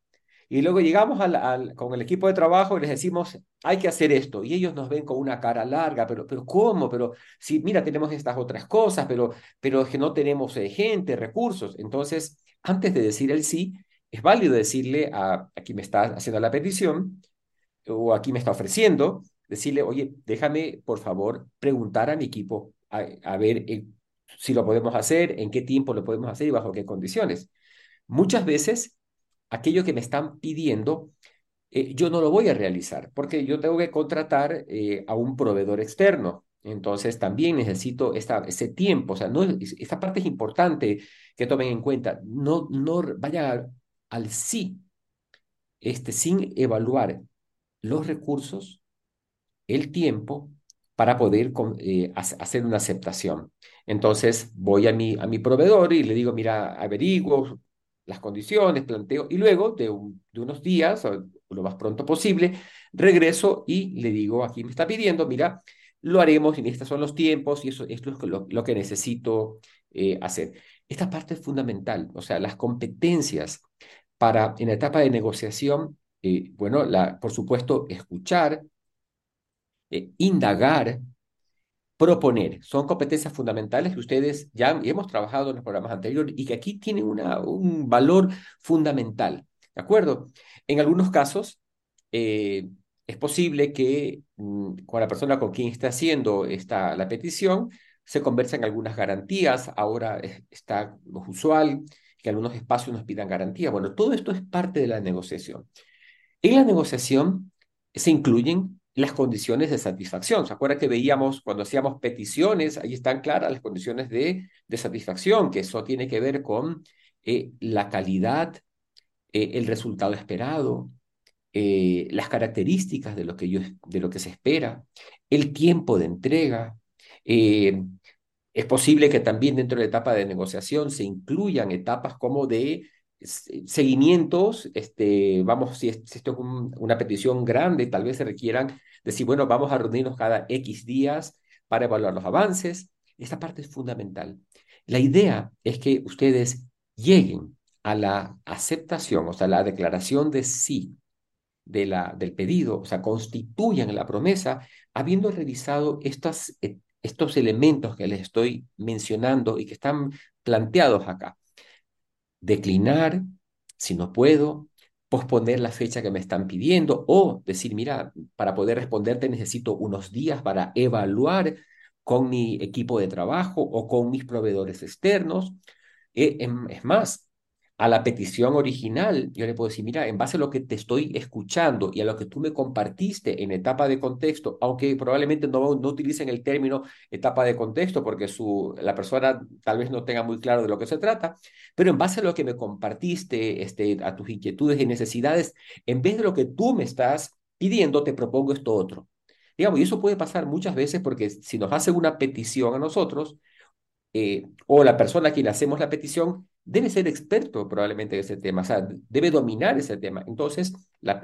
Y luego llegamos al, al, con el equipo de trabajo y les decimos, hay que hacer esto. Y ellos nos ven con una cara larga, pero, pero ¿cómo? Pero si, mira, tenemos estas otras cosas, pero, pero es que no tenemos eh, gente, recursos. Entonces, antes de decir el sí, es válido decirle a, a quien me está haciendo la petición o a quien me está ofreciendo, decirle, oye, déjame, por favor, preguntar a mi equipo a, a ver eh, si lo podemos hacer, en qué tiempo lo podemos hacer y bajo qué condiciones. Muchas veces aquello que me están pidiendo, eh, yo no lo voy a realizar porque yo tengo que contratar eh, a un proveedor externo. Entonces también necesito esta, ese tiempo. O sea, no, esta parte es importante que tomen en cuenta. No, no vayan al sí este, sin evaluar los recursos, el tiempo para poder eh, hacer una aceptación. Entonces voy a mi, proveedor y le digo, mira, averiguo, las condiciones, planteo, y luego de, un, de unos días, lo más pronto posible, regreso y le digo, aquí me está pidiendo, mira, lo haremos y estos son los tiempos y eso, esto es lo, lo que necesito eh, hacer. Esta parte es fundamental, o sea, las competencias para en la etapa de negociación, eh, bueno, la, por supuesto, escuchar, eh, indagar, proponer. Son competencias fundamentales que ustedes ya hemos trabajado en los programas anteriores y que aquí tienen una, un valor fundamental. ¿De acuerdo? En algunos casos, eh, es posible que mm, con la persona con quien está haciendo esta, la petición se conversen algunas garantías. Ahora está usual que algunos espacios nos pidan garantía. Bueno, todo esto es parte de la negociación. En la negociación se incluyen las condiciones de satisfacción. ¿Se acuerda que veíamos cuando hacíamos peticiones? Ahí están claras las condiciones de, de satisfacción, que eso tiene que ver con eh, la calidad, eh, el resultado esperado, eh, las características de lo, que yo, de lo que se espera, el tiempo de entrega. Es posible que también dentro de la etapa de negociación se incluyan etapas como de seguimientos, este, vamos, si, esto es un, una petición grande, tal vez se requieran decir, bueno, vamos a reunirnos cada X días para evaluar los avances. Esta parte es fundamental. La idea es que ustedes lleguen a la aceptación, o sea, la declaración de sí de la, del pedido, o sea, constituyan la promesa, habiendo revisado estas, estos elementos que les estoy mencionando y que están planteados acá declinar si no puedo, posponer la fecha que me están pidiendo o decir, mira, para poder responderte necesito unos días para evaluar con mi equipo de trabajo o con mis proveedores externos. Eh, em, es más, a la petición original, yo le puedo decir, mira, en base a lo que te estoy escuchando y a lo que tú me compartiste en etapa de contexto, aunque probablemente no, no utilicen el término etapa de contexto porque su, la persona tal vez no tenga muy claro de lo que se trata, pero en base a lo que me compartiste, este, a tus inquietudes y necesidades, en vez de lo que tú me estás pidiendo, te propongo esto otro. Digamos, y eso puede pasar muchas veces porque si nos hacen una petición a nosotros, eh, o la persona a quien hacemos la petición debe ser experto probablemente en ese tema, o sea, debe dominar ese tema. Entonces,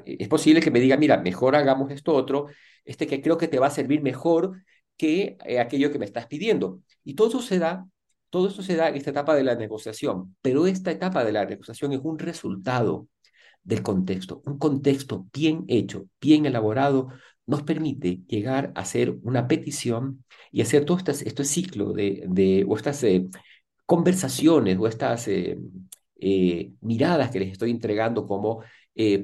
es posible que me diga, mira, mejor hagamos esto otro, este que creo que te va a servir mejor que eh, aquello que me estás pidiendo. Y todo eso se da, todo eso se da en esta etapa de la negociación, pero esta etapa de la negociación es un resultado del contexto. Un contexto bien hecho, bien elaborado, nos permite llegar a hacer una petición y hacer todo este, este ciclo de, de, o estas eh, conversaciones o estas eh, eh, miradas que les estoy entregando como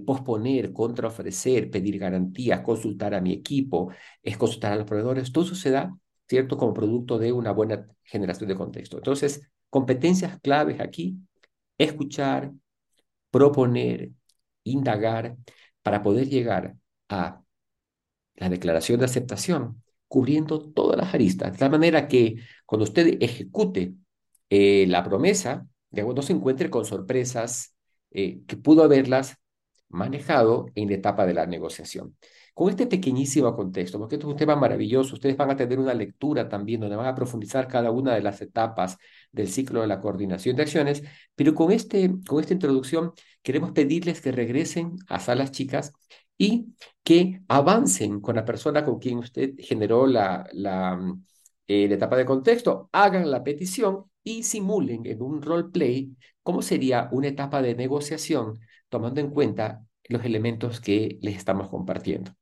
posponer, contraofrecer, pedir garantías, consultar a mi equipo, es consultar a los proveedores, todo eso se da, ¿cierto?, como producto de una buena generación de contexto. Entonces, competencias claves aquí, escuchar, proponer, indagar, para poder llegar a la declaración de aceptación, cubriendo todas las aristas, de tal manera que cuando usted ejecute eh, la promesa, no se encuentre con sorpresas eh, que pudo haberlas manejado en la etapa de la negociación. Con este pequeñísimo contexto, porque esto es un tema maravilloso, ustedes van a tener una lectura también donde van a profundizar cada una de las etapas del ciclo de la coordinación de acciones, pero con, este, con esta introducción queremos pedirles que regresen a salas chicas y que avancen con la persona con quien usted generó la, la, eh, la etapa de contexto, hagan la petición y simulen en un role play cómo sería una etapa de negociación tomando en cuenta los elementos que les estamos compartiendo.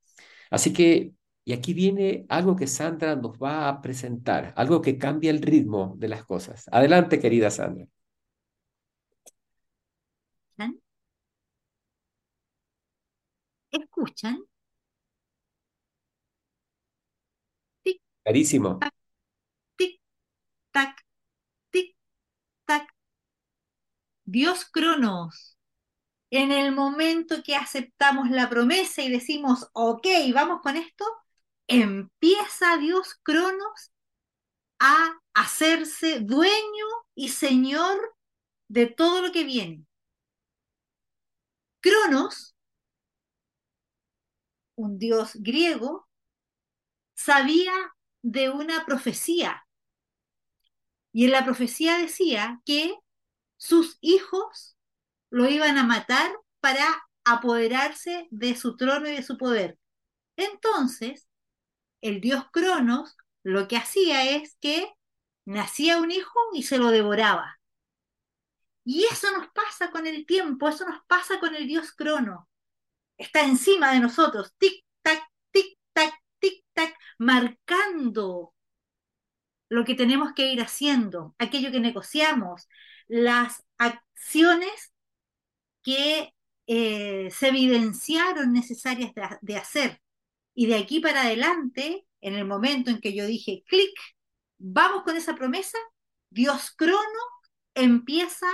Así que, y aquí viene algo que Sandra nos va a presentar, algo que cambia el ritmo de las cosas. Adelante, querida Sandra. ¿Escuchan? Carísimo. tic, tac, tic, tac. Dios Cronos, en el momento que aceptamos la promesa y decimos, ok, vamos con esto, empieza Dios Cronos a hacerse dueño y señor de todo lo que viene. Cronos un dios griego, sabía de una profecía. Y en la profecía decía que sus hijos lo iban a matar para apoderarse de su trono y de su poder. Entonces, el dios Cronos lo que hacía es que nacía un hijo y se lo devoraba. Y eso nos pasa con el tiempo, eso nos pasa con el dios Cronos está encima de nosotros, tic-tac, tic-tac, tic-tac, marcando lo que tenemos que ir haciendo, aquello que negociamos, las acciones que eh, se evidenciaron necesarias de, hacer. Y de aquí para adelante, en el momento en que yo dije clic, vamos con esa promesa, Dios crono empieza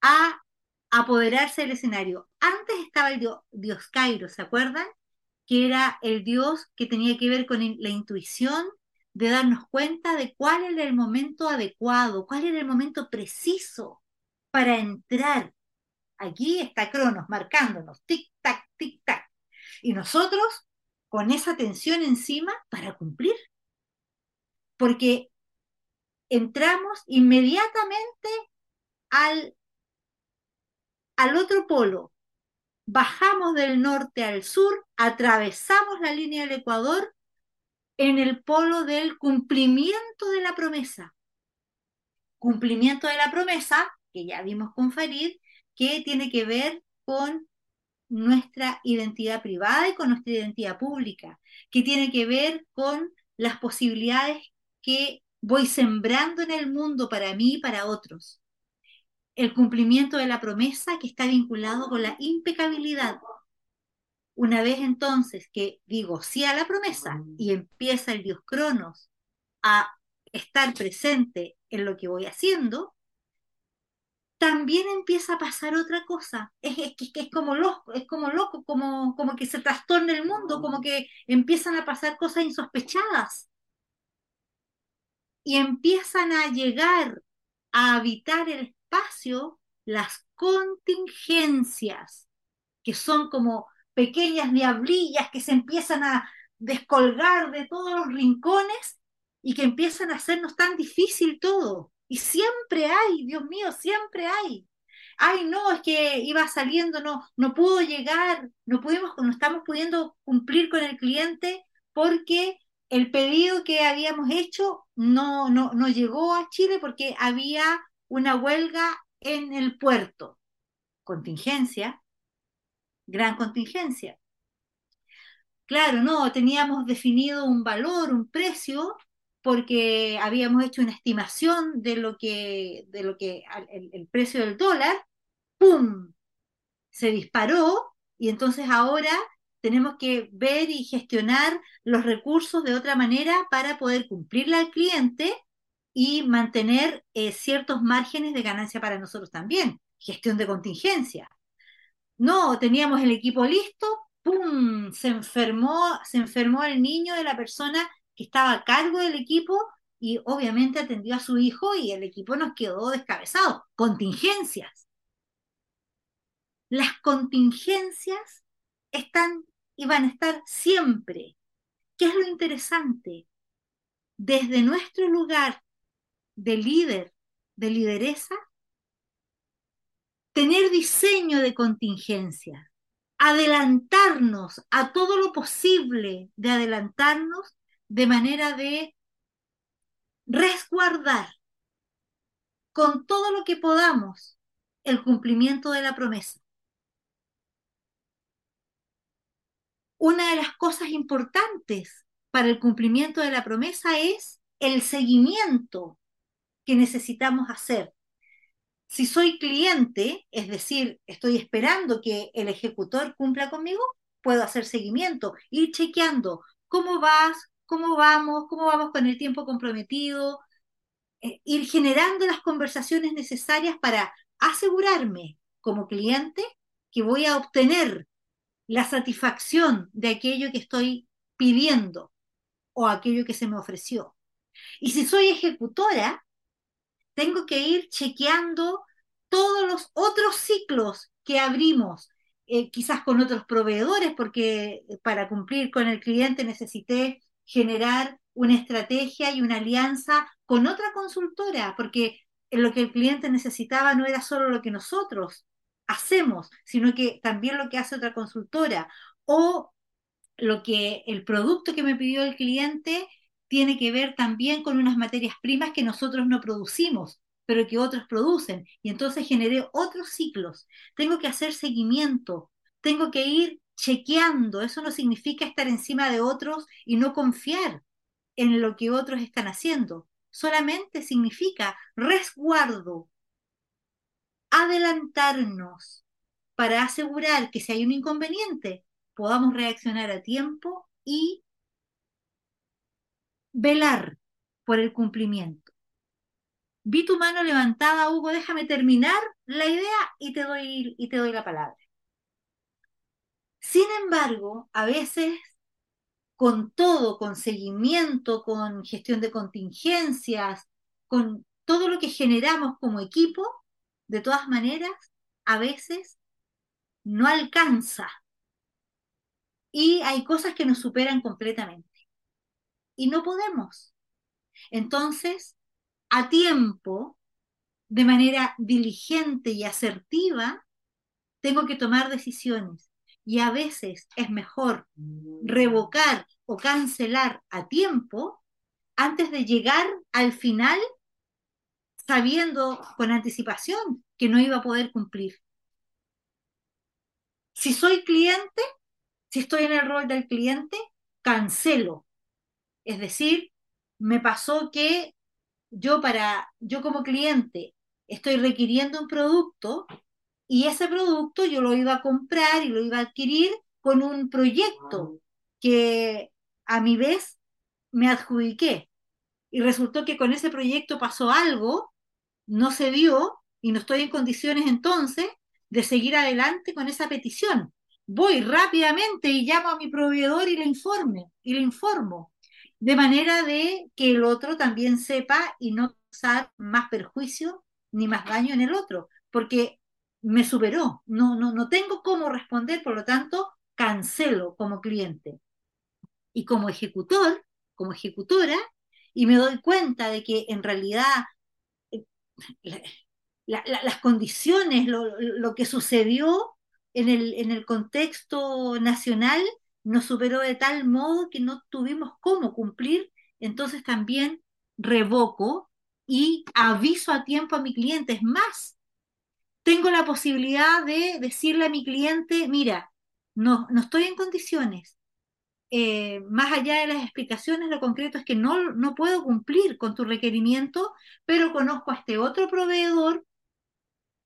a apoderarse del escenario. Antes estaba el dios, Cairo, ¿se acuerdan? Que era el dios que tenía que ver con la intuición de darnos cuenta de cuál era el momento adecuado, cuál era el momento preciso para entrar. Aquí está Cronos marcándonos, tic-tac, tic-tac. Y nosotros con esa tensión encima para cumplir. Porque entramos inmediatamente al al otro polo, bajamos del norte al sur, atravesamos la línea del Ecuador en el polo del cumplimiento de la promesa. Cumplimiento de la promesa, que ya vimos con Farid, que tiene que ver con nuestra identidad privada y con nuestra identidad pública, que tiene que ver con las posibilidades que voy sembrando en el mundo para mí y para otros el cumplimiento de la promesa que está vinculado con la impecabilidad. Una vez entonces que digo sí a la promesa y empieza el dios Cronos a estar presente en lo que voy haciendo, también empieza a pasar otra cosa. Es, es, como loco, es como loco, como, como que se trastorna el mundo, como que empiezan a pasar cosas insospechadas. Y empiezan a llegar a habitar el espacio las contingencias, que son como pequeñas diablillas que se empiezan a, descolgar de todos los rincones y que empiezan a hacernos tan difícil todo. Y siempre hay, Dios mío, siempre hay. Ay, no, es que iba saliendo, no, no pudo llegar, no pudimos, no estamos pudiendo cumplir con el cliente porque el pedido que habíamos hecho no, no, no llegó a Chile porque había una huelga en el puerto. Contingencia, gran contingencia. Claro, no, teníamos definido un valor, un precio, porque habíamos hecho una estimación de lo que, de lo que el, precio del dólar, ¡pum! se disparó y entonces ahora tenemos que ver y gestionar los recursos de otra manera para poder cumplirle al cliente y mantener eh, ciertos márgenes de ganancia para nosotros también. Gestión de contingencia. No, teníamos el equipo listo, ¡pum! Se enfermó, se enfermó el niño de la persona que estaba a cargo del equipo y obviamente atendió a su hijo y el equipo nos quedó descabezado. Contingencias. Las contingencias están y van a estar siempre. ¿Qué es lo interesante? Desde nuestro lugar de líder, de lideresa, tener diseño de contingencia, adelantarnos a todo lo posible de adelantarnos de manera de resguardar con todo lo que podamos el cumplimiento de la promesa. Una de las cosas importantes para el cumplimiento de la promesa es el seguimiento que necesitamos hacer. Si soy cliente, es decir, estoy esperando que el ejecutor cumpla conmigo, puedo hacer seguimiento, ir chequeando cómo vas, cómo vamos, cómo vamos con el tiempo comprometido, eh, ir generando las conversaciones necesarias para asegurarme como cliente que voy a obtener la satisfacción de aquello que estoy pidiendo o aquello que se me ofreció. Y si soy ejecutora, tengo que ir chequeando todos los otros ciclos que abrimos, eh, quizás con otros proveedores, porque para cumplir con el cliente necesité generar una estrategia y una alianza con otra consultora, porque lo que el cliente necesitaba no era solo lo que nosotros hacemos, sino que también lo que hace otra consultora o lo que el producto que me pidió el cliente tiene que ver también con unas materias primas que nosotros no producimos, pero que otros producen. Y entonces generé otros ciclos. Tengo que hacer seguimiento, tengo que ir chequeando. Eso no significa estar encima de otros y no confiar en lo que otros están haciendo. Solamente significa resguardo, adelantarnos para asegurar que si hay un inconveniente podamos reaccionar a tiempo y velar por el cumplimiento. Vi tu mano levantada, Hugo, déjame terminar la idea y te doy, y te doy la palabra. Sin embargo, a veces con todo, con seguimiento, con gestión de contingencias, con todo lo que generamos como equipo, de todas maneras, a veces no alcanza. Y hay cosas que nos superan completamente y no podemos. Entonces, a tiempo, de manera diligente y asertiva, tengo que tomar decisiones. Y a veces es mejor revocar o cancelar a tiempo antes de llegar al final sabiendo con anticipación que no iba a poder cumplir. Si soy cliente, si estoy en el rol del cliente, cancelo es decir, me pasó que yo para yo como cliente estoy requiriendo un producto y ese producto yo lo iba a comprar y lo iba a adquirir con un proyecto que a mi vez me adjudiqué. Y resultó que con ese proyecto pasó algo, no se dio y no estoy en condiciones entonces de seguir adelante con esa petición. Voy rápidamente y llamo a mi proveedor y le informe y le informo de manera de que el otro también sepa y no causar más perjuicio ni más daño en el otro, porque me superó, no, no, no tengo cómo responder, por lo tanto, cancelo como cliente. Y como ejecutor, como ejecutora, y me doy cuenta de que en realidad eh, las condiciones, lo, que sucedió en el, en el contexto nacional nos superó de tal modo que no tuvimos cómo cumplir, entonces también revoco y aviso a tiempo a mi cliente. Es más, tengo la posibilidad de decirle a mi cliente, mira, no, no estoy en condiciones. Eh, más allá de las explicaciones, lo concreto es que no, no puedo cumplir con tu requerimiento, pero conozco a este otro proveedor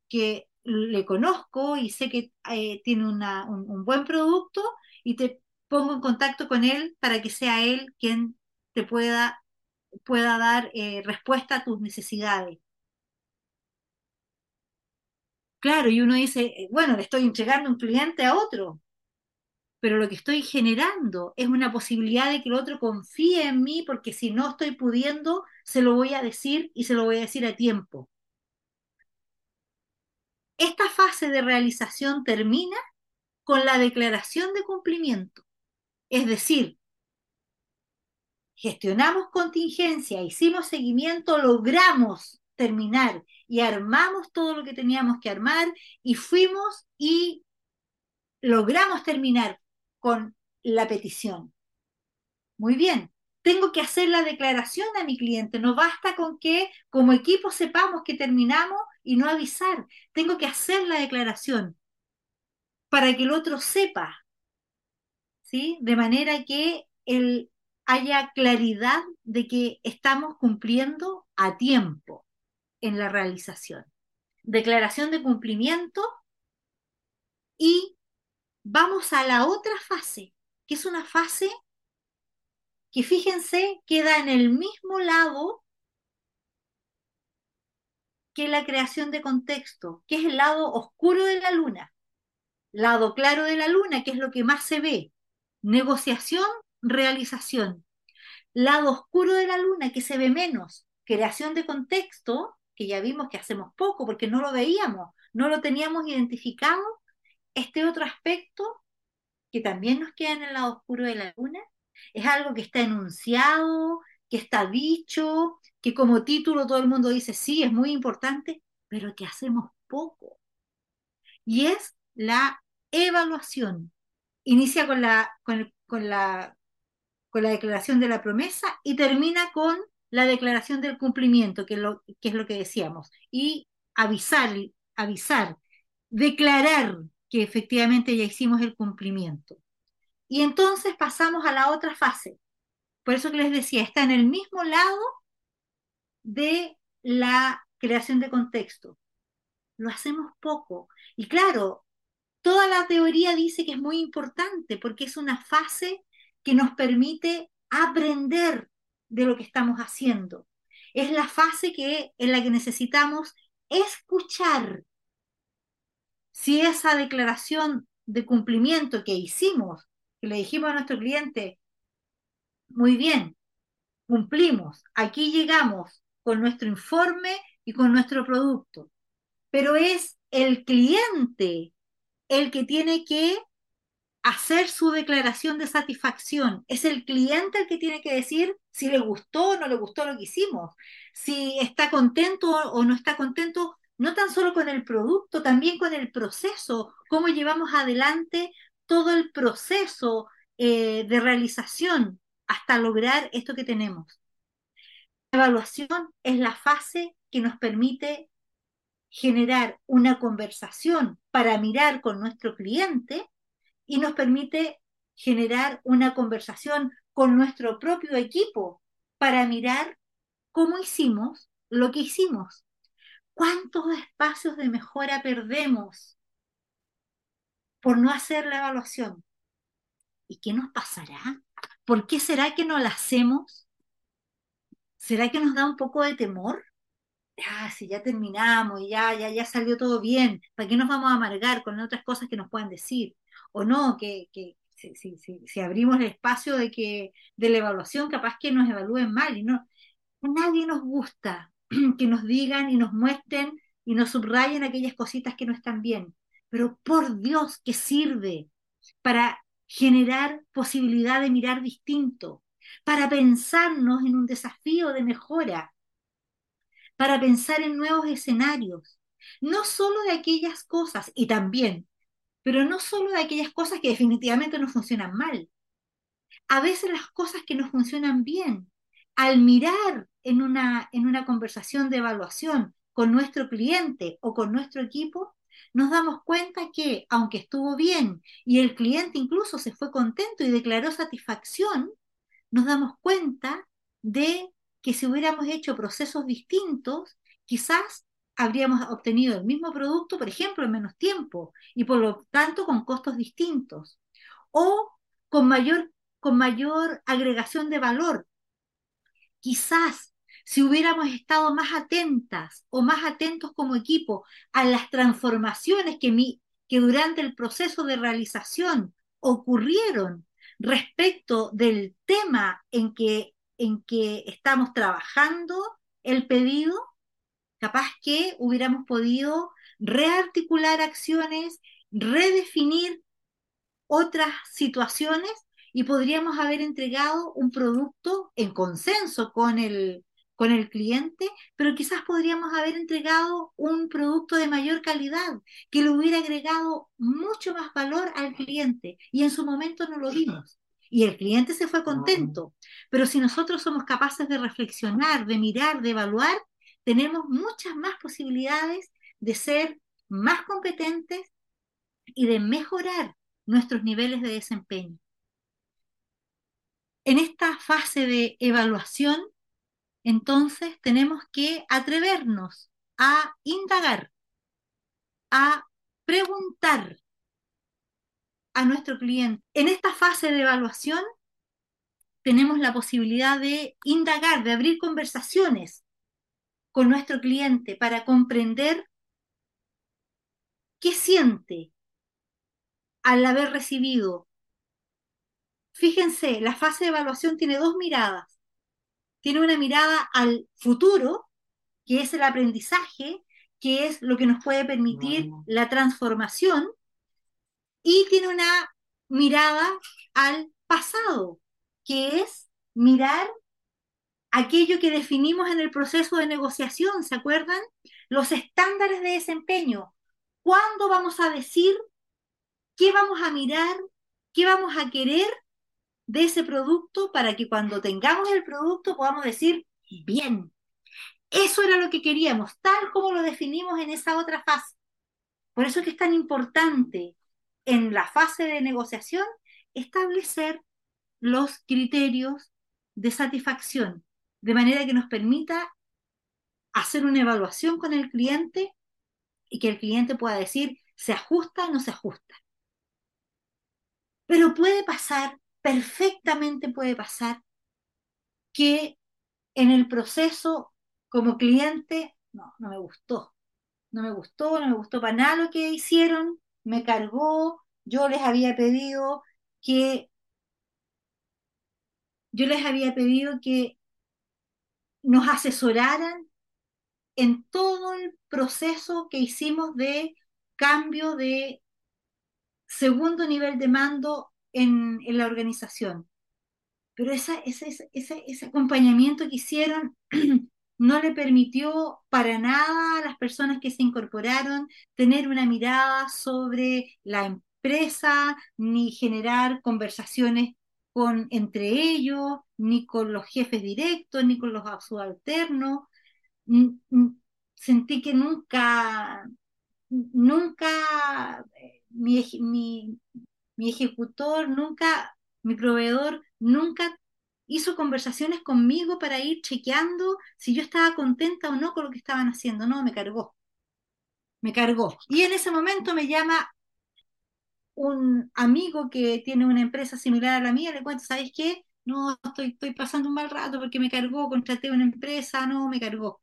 que le conozco y sé que eh, tiene un, buen producto y te pongo en contacto con él para que sea él quien te pueda, pueda dar eh, respuesta a tus necesidades. Claro, y uno dice, eh, bueno, le estoy entregando un cliente a otro, pero lo que estoy generando es una posibilidad de que el otro confíe en mí, porque si no estoy pudiendo, se lo voy a decir y se lo voy a decir a tiempo. Esta fase de realización termina con la declaración de cumplimiento. Es decir, gestionamos contingencia, hicimos seguimiento, logramos terminar y armamos todo lo que teníamos que armar y fuimos y logramos terminar con la petición. Muy bien, tengo que hacer la declaración a mi cliente, no basta con que como equipo sepamos que terminamos y no avisar, tengo que hacer la declaración para que el otro sepa, De manera que él haya claridad de que estamos cumpliendo a tiempo en la realización. Declaración de cumplimiento y vamos a la otra fase, que es una fase que fíjense queda en el mismo lado que la creación de contexto, que es el lado oscuro de la luna, lado claro de la luna, que es lo que más se ve, negociación, realización, lado oscuro de la luna, que se ve menos, creación de contexto, que ya vimos que hacemos poco porque no lo veíamos, no lo teníamos identificado, este otro aspecto que también nos queda en el lado oscuro de la luna, es algo que está enunciado, que está dicho, que como título todo el mundo dice, sí, es muy importante, pero que hacemos poco. Y es la evaluación. Inicia con la, con, la, con la declaración de la promesa y termina con la declaración del cumplimiento, que es lo que, es lo que decíamos, y avisar, avisar, declarar que efectivamente ya hicimos el cumplimiento. Y entonces pasamos a la otra fase. Por eso que les decía, está en el mismo lado de la creación de contexto. Lo hacemos poco. Y claro, toda la teoría dice que es muy importante porque es una fase que nos permite aprender de lo que estamos haciendo. Es la fase que, en la que necesitamos escuchar. Si esa declaración de cumplimiento que hicimos, que le dijimos a nuestro cliente, muy bien, cumplimos, aquí llegamos con nuestro informe y con nuestro producto, pero es el cliente el que tiene que hacer su declaración de satisfacción. Es el cliente el que tiene que decir si le gustó o no le gustó lo que hicimos, si está contento o no está contento, no tan solo con el producto, también con el proceso, cómo llevamos adelante todo el proceso eh, de realización hasta lograr esto que tenemos. La evaluación es la fase que nos permite generar una conversación para mirar con nuestro cliente y nos permite generar una conversación con nuestro propio equipo para mirar cómo hicimos lo que hicimos. ¿Cuántos espacios de mejora perdemos por no hacer la evaluación? ¿Y qué nos pasará? ¿Por qué será que no la hacemos? ¿Será que nos da un poco de temor? Ah, si ya terminamos y ya, ya, ya salió todo bien, ¿para qué nos vamos a amargar con otras cosas que nos puedan decir? O no, que, que si, si, si, abrimos el espacio de que de la evaluación, capaz que nos evalúen mal y no, nadie nos gusta que nos digan y nos muestren y nos subrayen aquellas cositas que no están bien. Pero por Dios que sirve para generar posibilidad de mirar distinto, para pensarnos en un desafío de mejora, para pensar en nuevos escenarios, no solo de aquellas cosas, y también, pero no solo de aquellas cosas que definitivamente no funcionan mal. A veces las cosas que no funcionan bien, al mirar en una, en una conversación de evaluación con nuestro cliente o con nuestro equipo, nos damos cuenta que, aunque estuvo bien y el cliente incluso se fue contento y declaró satisfacción, nos damos cuenta de que si hubiéramos hecho procesos distintos, quizás habríamos obtenido el mismo producto, por ejemplo, en menos tiempo y por lo tanto con costos distintos o con mayor, con mayor agregación de valor. Quizás si hubiéramos estado más atentas o más atentos como equipo a las transformaciones que, mi, que durante el proceso de realización ocurrieron respecto del tema en que, en que estamos trabajando el pedido, capaz que hubiéramos podido rearticular acciones, redefinir otras situaciones y podríamos haber entregado un producto en consenso con el, con el cliente, pero quizás podríamos haber entregado un producto de mayor calidad que le hubiera agregado mucho más valor al cliente y en su momento no lo vimos. Y el cliente se fue contento. Pero si nosotros somos capaces de reflexionar, de mirar, de evaluar, tenemos muchas más posibilidades de ser más competentes y de mejorar nuestros niveles de desempeño. En esta fase de evaluación, entonces tenemos que atrevernos a indagar, a preguntar a nuestro cliente. En esta fase de evaluación tenemos la posibilidad de indagar, de abrir conversaciones con nuestro cliente para comprender qué siente al haber recibido. Fíjense, la fase de evaluación tiene dos miradas. Tiene una mirada al futuro, que es el aprendizaje, que es lo que nos puede permitir la transformación, y tiene una mirada al pasado, que es mirar aquello que definimos en el proceso de negociación, ¿se acuerdan? Los estándares de desempeño. ¿Cuándo vamos a decir qué vamos a mirar, qué vamos a querer de ese producto para que cuando tengamos el producto podamos decir, bien, eso era lo que queríamos, tal como lo definimos en esa otra fase. Por eso es que es tan importante en la fase de negociación establecer los criterios de satisfacción de manera que nos permita hacer una evaluación con el cliente y que el cliente pueda decir, ¿se ajusta o no se ajusta? Pero puede pasar, perfectamente puede pasar, que en el proceso como cliente, no, no me gustó, no me gustó, no me gustó para nada lo que hicieron, me cargó, yo les había pedido que, yo les había pedido que nos asesoraran en todo el proceso que hicimos de cambio de segundo nivel de mando en, la organización. Pero ese, ese, acompañamiento que hicieron no le permitió para nada a las personas que se incorporaron tener una mirada sobre la empresa ni generar conversaciones con, entre ellos, ni con los jefes directos, ni con los subalternos. Sentí que nunca, nunca eh, mi, mi, mi ejecutor, nunca, mi proveedor, nunca hizo conversaciones conmigo para ir chequeando si yo estaba contenta o no con lo que estaban haciendo. No, me cargó. Me cargó. Y en ese momento me llama un amigo que tiene una empresa similar a la mía, le cuento, ¿sabes qué? No, estoy, estoy pasando un mal rato porque me cargó, contraté una empresa, no, me cargó.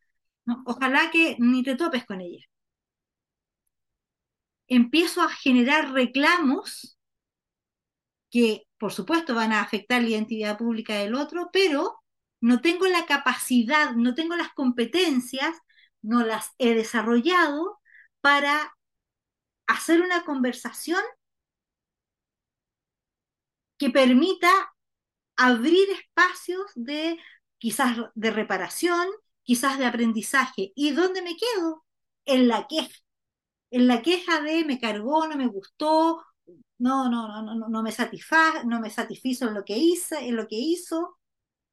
Ojalá que ni te topes con ella. Empiezo a generar reclamos que, por supuesto, van a afectar la identidad pública del otro, pero no tengo la capacidad, no tengo las competencias, no las he desarrollado para hacer una conversación que permita abrir espacios de quizás de reparación, quizás de aprendizaje. ¿Y dónde me quedo? En la queja. En la queja de me cargó, no me gustó, no, no, no, no, no me satisfa, no me satisfizo en lo que hice, en lo que hizo,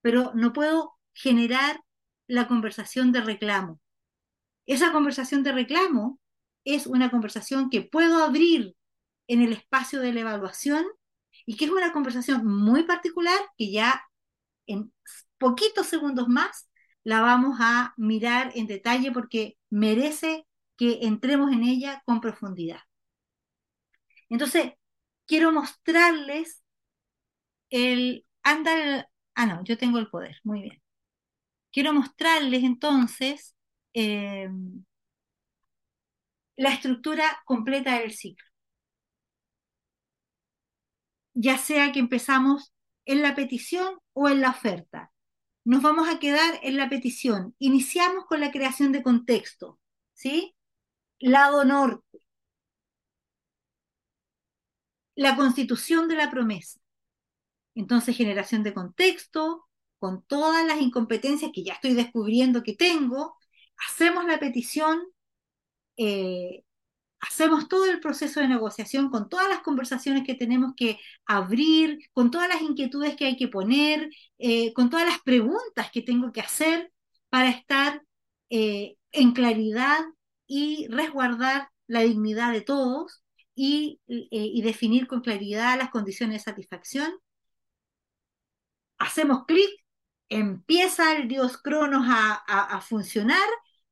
pero no puedo generar la conversación de reclamo. Esa conversación de reclamo es una conversación que puedo abrir en el espacio de la evaluación y que es una conversación muy particular que ya en poquitos segundos más la vamos a mirar en detalle porque merece que entremos en ella con profundidad. Entonces, quiero mostrarles el andar, ah, no, yo tengo el poder, muy bien. Quiero mostrarles entonces eh, la estructura completa del ciclo. Ya sea que empezamos en la petición o en la oferta. Nos vamos a quedar en la petición. Iniciamos con la creación de contexto, ¿sí? Lado norte. La constitución de la promesa. Entonces, generación de contexto, con todas las incompetencias que ya estoy descubriendo que tengo, hacemos la petición, eh, hacemos todo el proceso de negociación con todas las conversaciones que tenemos que abrir, con todas las inquietudes que hay que poner, eh, con todas las preguntas que tengo que hacer para estar eh, en claridad y resguardar la dignidad de todos y, y definir con claridad las condiciones de satisfacción. Hacemos clic, empieza el dios Cronos a, a funcionar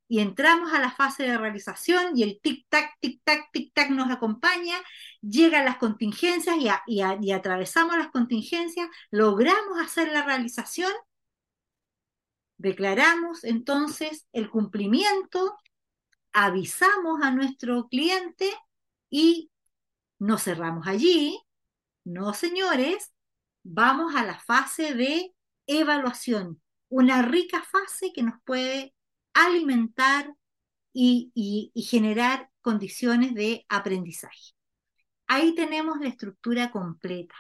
y entramos a la fase de realización y el tic-tac, tic-tac, tic-tac nos acompaña, llegan las contingencias y, y, atravesamos las contingencias, logramos hacer la realización, declaramos entonces el cumplimiento, avisamos a nuestro cliente y nos cerramos allí. No, señores, vamos a la fase de evaluación, una rica fase que nos puede alimentar y, generar condiciones de aprendizaje. Ahí tenemos la estructura completa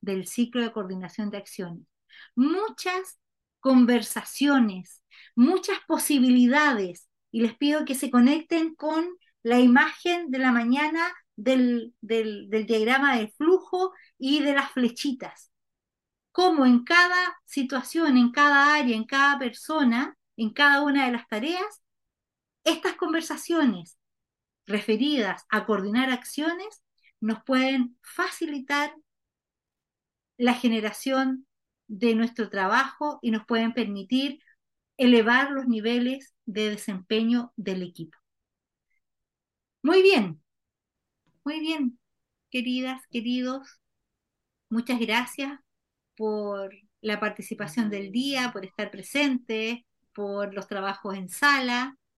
del ciclo de coordinación de acciones. Muchas conversaciones, muchas posibilidades, y les pido que se conecten con la imagen de la mañana del, del, del diagrama del flujo y de las flechitas. Cómo en cada situación, en cada área, en cada persona, en cada una de las tareas, estas conversaciones referidas a coordinar acciones nos pueden facilitar la generación de nuestro trabajo y nos pueden permitir elevar los niveles de desempeño del equipo. Muy bien, muy bien, queridas, queridos, muchas gracias por la participación del día, por estar presentes, por los trabajos en sala.